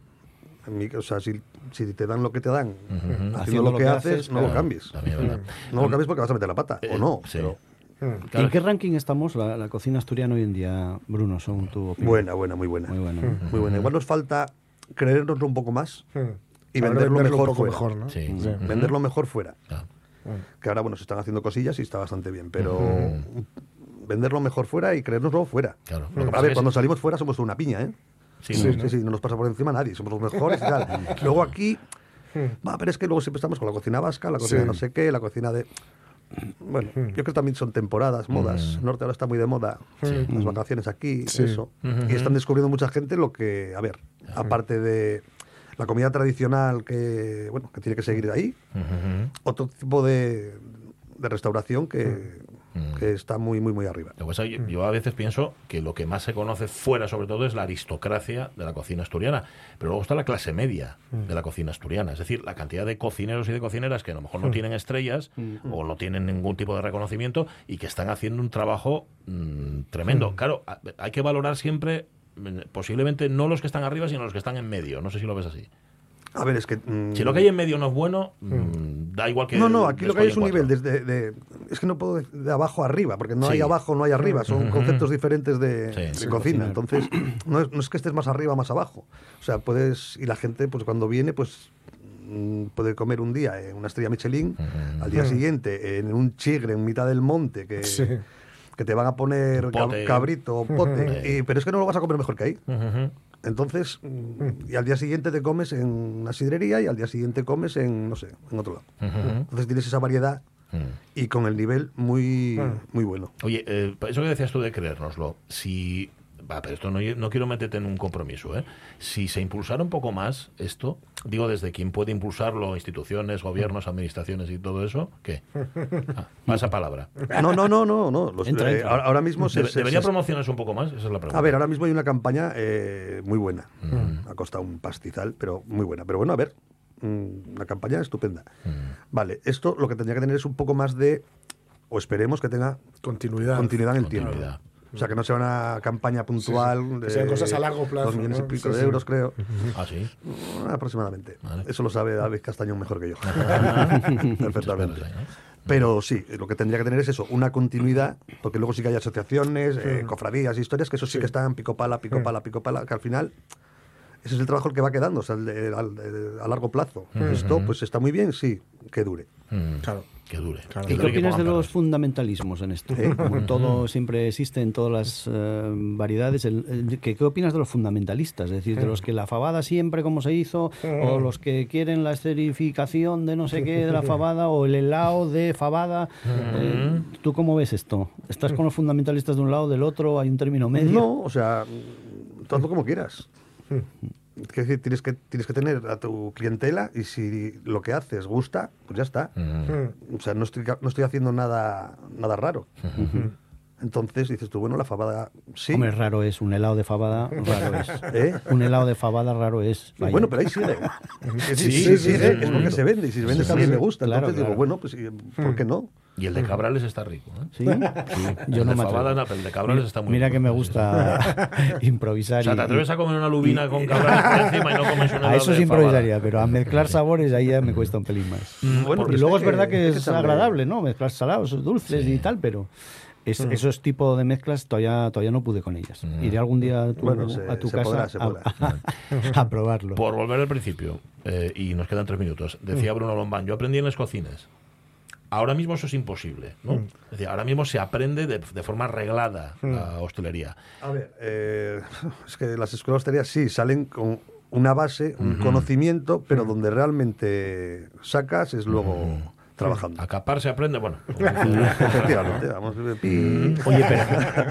En mi- o sea, si, si te dan lo que te dan, haciendo, Haciendo lo que, haces, no lo cambies. también. No lo cambies porque vas a meter la pata, Eh, o no. sí. pero ¿En qué ranking estamos la, la cocina asturiana hoy en día, Bruno, según tu opinión? buena, buena, muy buena. Muy buena. Muy buena. Igual nos falta creérnoslo un poco más Mm. y Ahora venderlo venderlo mejor un poco fuera. mejor, ¿no? Sí. Sí. Ujú. Venderlo mejor fuera. Que ahora, bueno, se están haciendo cosillas y está bastante bien, pero venderlo mejor fuera y creérnoslo fuera. Claro. Lo que A pasa ver, es que cuando salimos fuera somos una piña, ¿eh? Sí, Sí, ¿no? sí, no nos pasa por encima nadie, somos los mejores y tal. Luego aquí, va, pero es que luego siempre estamos con la cocina vasca, la cocina Sí. no sé qué, la cocina de... Bueno, yo creo que también son temporadas, modas. Norte ahora está muy de moda, las vacaciones aquí, Sí. eso. Y están descubriendo mucha gente lo que, a ver, aparte de la comida tradicional que, bueno, que tiene que seguir ahí, Ujú. otro tipo de, de restauración que, que está muy, muy, muy arriba. Lo que pasa, yo, yo a veces pienso que lo que más se conoce fuera, sobre todo, es la aristocracia de la cocina asturiana. Pero luego está la clase media de la cocina asturiana. Es decir, la cantidad de cocineros y de cocineras que a lo mejor no tienen estrellas o no tienen ningún tipo de reconocimiento y que están haciendo un trabajo mm, tremendo. Claro, hay que valorar siempre, mm, posiblemente, no los que están arriba, sino los que están en medio. No sé si lo ves así. A ver, es que... mm, Si lo que hay en medio no es bueno, mm, da igual que. No, no, aquí lo que hay es un nivel desde de, es que no puedo de, de abajo a arriba, porque no Sí. hay abajo, no hay arriba, son conceptos diferentes de, Sí. de Sí, cocina. cocinar. Entonces, no es, no es que estés más arriba o más abajo. O sea, puedes, y la gente, pues cuando viene, pues mm, puede comer un día en una estrella Michelin, al día siguiente en un chigre en mitad del monte que, Sí. que te van a poner pote. cabrito o pote, y- pero es que no lo vas a comer mejor que ahí. Ujú. Entonces, mm, y al día siguiente te comes en una sidrería y al día siguiente comes en, no sé, en otro lado. Entonces tienes esa variedad Mm. y con el nivel muy, muy bueno. Oye, eh, eso que decías tú de creérnoslo, si va, pero esto no, no quiero meterte en un compromiso, ¿eh? Si se impulsara un poco más esto, digo desde quién puede impulsarlo, instituciones, gobiernos, administraciones y todo eso, ¿qué? Ah, pasa palabra. No, no, no, no, no. Los- Entra, entra. ahora- ahora mismo se, Debe- se- debería se- promocionarse un poco más, esa es la pregunta. A ver, ahora mismo hay una campaña eh, muy buena. Ha costado un pastizal, pero muy buena. Pero bueno, a ver, mm, una campaña estupenda. Vale, esto lo que tendría que tener es un poco más de, o esperemos que tenga Continuidad. continuidad en el tiempo. O sea, que no sea una campaña puntual Sí, sí. Que de sean cosas a largo plazo, Dos millones ¿no? y pico Sí, de sí. euros, creo. Ah, sí. Mm, Aproximadamente. Eso lo sabe David Castañón mejor que yo. Perfectamente. Pero sí, lo que tendría que tener es eso, una continuidad, porque luego sí que hay asociaciones, eh, cofradías, historias, que eso sí, que están pico pala, pico pala, pico pala, que al final ese es el trabajo el que va quedando, o sea, el de- al- de- a largo plazo. Esto, pues está muy bien, sí, que dure. Claro. Que dure. ¿Y qué opinas de los fundamentalismos en esto? ¿Eh? Como todo siempre existe en todas las eh, variedades, el- el- ¿qué, qué opinas de los fundamentalistas? Es decir, de los que la fabada siempre como se hizo, o los que quieren la esterificación de no sé qué de la fabada, o el helado de fabada. Eh, ¿Tú cómo ves esto? ¿Estás con los fundamentalistas de un lado, del otro? ¿Hay un término medio? No, o sea, tú hazlo como quieras. Es decir, tienes que, tienes que tener a tu clientela y si lo que haces gusta, pues ya está. O sea, no estoy, no estoy haciendo nada, nada raro. Entonces dices tú, bueno, la fabada sí. Hombre, raro es, un helado de fabada raro es. ¿Eh? Un helado de fabada raro es. Vaya. Bueno, pero ahí sigue. Sí, sí, sigue, sí, es porque sí. se vende. Y si se vende Sí, también sí, sí. gusta. Claro, Entonces digo, claro. bueno, pues ¿por qué no? Y el de Cabrales está rico, ¿eh? ¿Sí? Sí. Yo el no de me Fabada no, pero el de Cabrales está muy Mira rico. que me gusta improvisar. O sea, y- te atreves a comer una lubina con Cabrales por encima y no comes una A eso sí Fabada. improvisaría, pero a mezclar sabores ahí ya me cuesta un pelín más. Mm, bueno, y luego es verdad que- es agradable, ¿no? Mezclar salados, dulces y tal, pero es- Mm. esos tipos de mezclas todavía, todavía no pude con ellas. Iré algún día a tu, Bueno, se- a tu se casa podrá, se a- podrá. A, a probarlo. Por volver al principio, eh, y nos quedan tres minutos, decía Bruno Lombán, yo aprendí en las cocinas. Ahora mismo eso es imposible, ¿no? Mm. Es decir, ahora mismo se aprende de, de forma reglada la hostelería. A ver, eh, es que las escuelas de hostelería sí salen con una base, un conocimiento, pero donde realmente sacas es luego trabajando. Acapar se aprende, bueno. Efectivamente, vamos. pi- Oye, pero,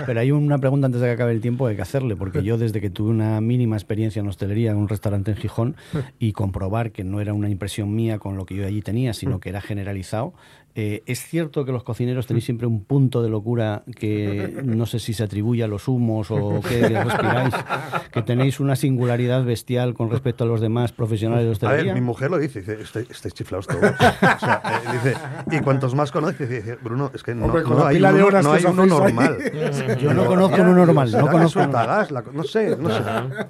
pero hay una pregunta antes de que acabe el tiempo que hay que hacerle, porque yo desde que tuve una mínima experiencia en hostelería en un restaurante en Gijón y comprobar que no era una impresión mía con lo que yo allí tenía, sino que era generalizado, eh, es cierto que los cocineros tenéis siempre un punto de locura que no sé si se atribuye a los humos o qué respiráis, que tenéis una singularidad bestial con respecto a los demás profesionales de A hostelería. ver, mi mujer lo dice, dice, "Estoy- estáis chiflados todos. O sea, eh, dice, y cuantos más conoces, dice, Bruno, es que no, Hombre, no hay pila de uno, horas no que hay uno normal. Yo no conozco uno normal, no conozco suelta gas, la- no sé, no sé.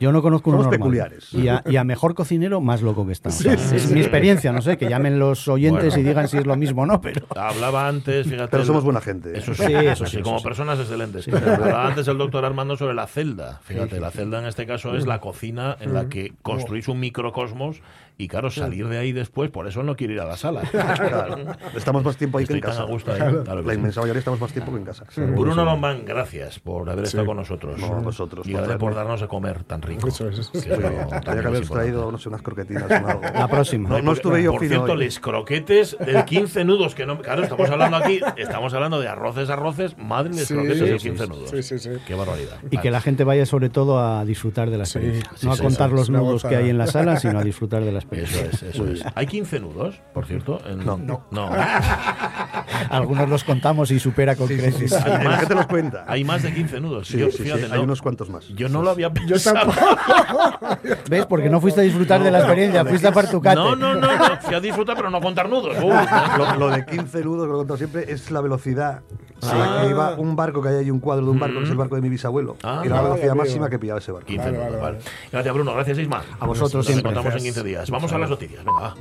Yo no conozco uno normal. peculiares. Y a, y a mejor cocinero, más loco que está. O Sí, sea, sí, es sí. mi experiencia, no sé, que llamen los oyentes Bueno. y digan si es lo mismo o no, pero... Hablaba antes, fíjate. Pero somos buena gente. Eso Sí, sí, eso así sí, como personas excelentes. Sí. Hablaba antes el doctor Armando sobre la celda. Fíjate, Sí, sí. la celda en este caso es la cocina en la que construís un microcosmos y claro, salir de ahí después, por eso no quiere ir a la sala. Claro, estamos más tiempo ahí que Estoy en tan casa. a gusto ahí, claro que la sí. inmensa mayoría estamos más tiempo que en casa. Bruno Lombán, gracias por haber estado con nosotros. No, a vosotros, Y por gracias por darnos de comer tan rico. Eso es. Que Habría que haber traído, no sé, unas croquetinas o algo. La próxima. No, no estuve yo Por cierto, hoy. les croquetes de 15 nudos, que no, claro, estamos hablando aquí, estamos hablando de arroces, arroces, madre de Sí, croquetes de sí, 15 sí, nudos. sí, sí, sí. Qué barbaridad. Y que la gente vaya sobre todo a disfrutar de la Sí, experiencia. sí, no a contar los nudos que hay en la sala, sino a disfrutar de la experiencia. Eso es, eso es. ¿Hay 15 nudos, por cierto? En- No. no. Algunos los contamos y supera con creces. Hay ¿La más, gente los cuenta? hay más de 15 nudos. Sí, Yo, sí, sí, fíjate, hay no- unos cuantos más. Yo no lo había Yo pensado. tampoco. ¿Ves? Porque no fuiste a disfrutar de la experiencia, fuiste a partucate. No, no, no, no. Fui a disfrutar, pero no a contar nudos. Uh, Lo, lo de 15 nudos, que lo he contado siempre, es la velocidad a Ah. la que iba un barco, que hay ahí un cuadro de un barco, que es el barco de mi bisabuelo. Ah. y la velocidad amigo. máxima que pillaba ese barco. 15 Vale, vale, vale. vale. Gracias, Bruno. Gracias, Isma. A vosotros Nos siempre. encontramos en Gracias. 15 días. Vamos a las noticias. Venga, va.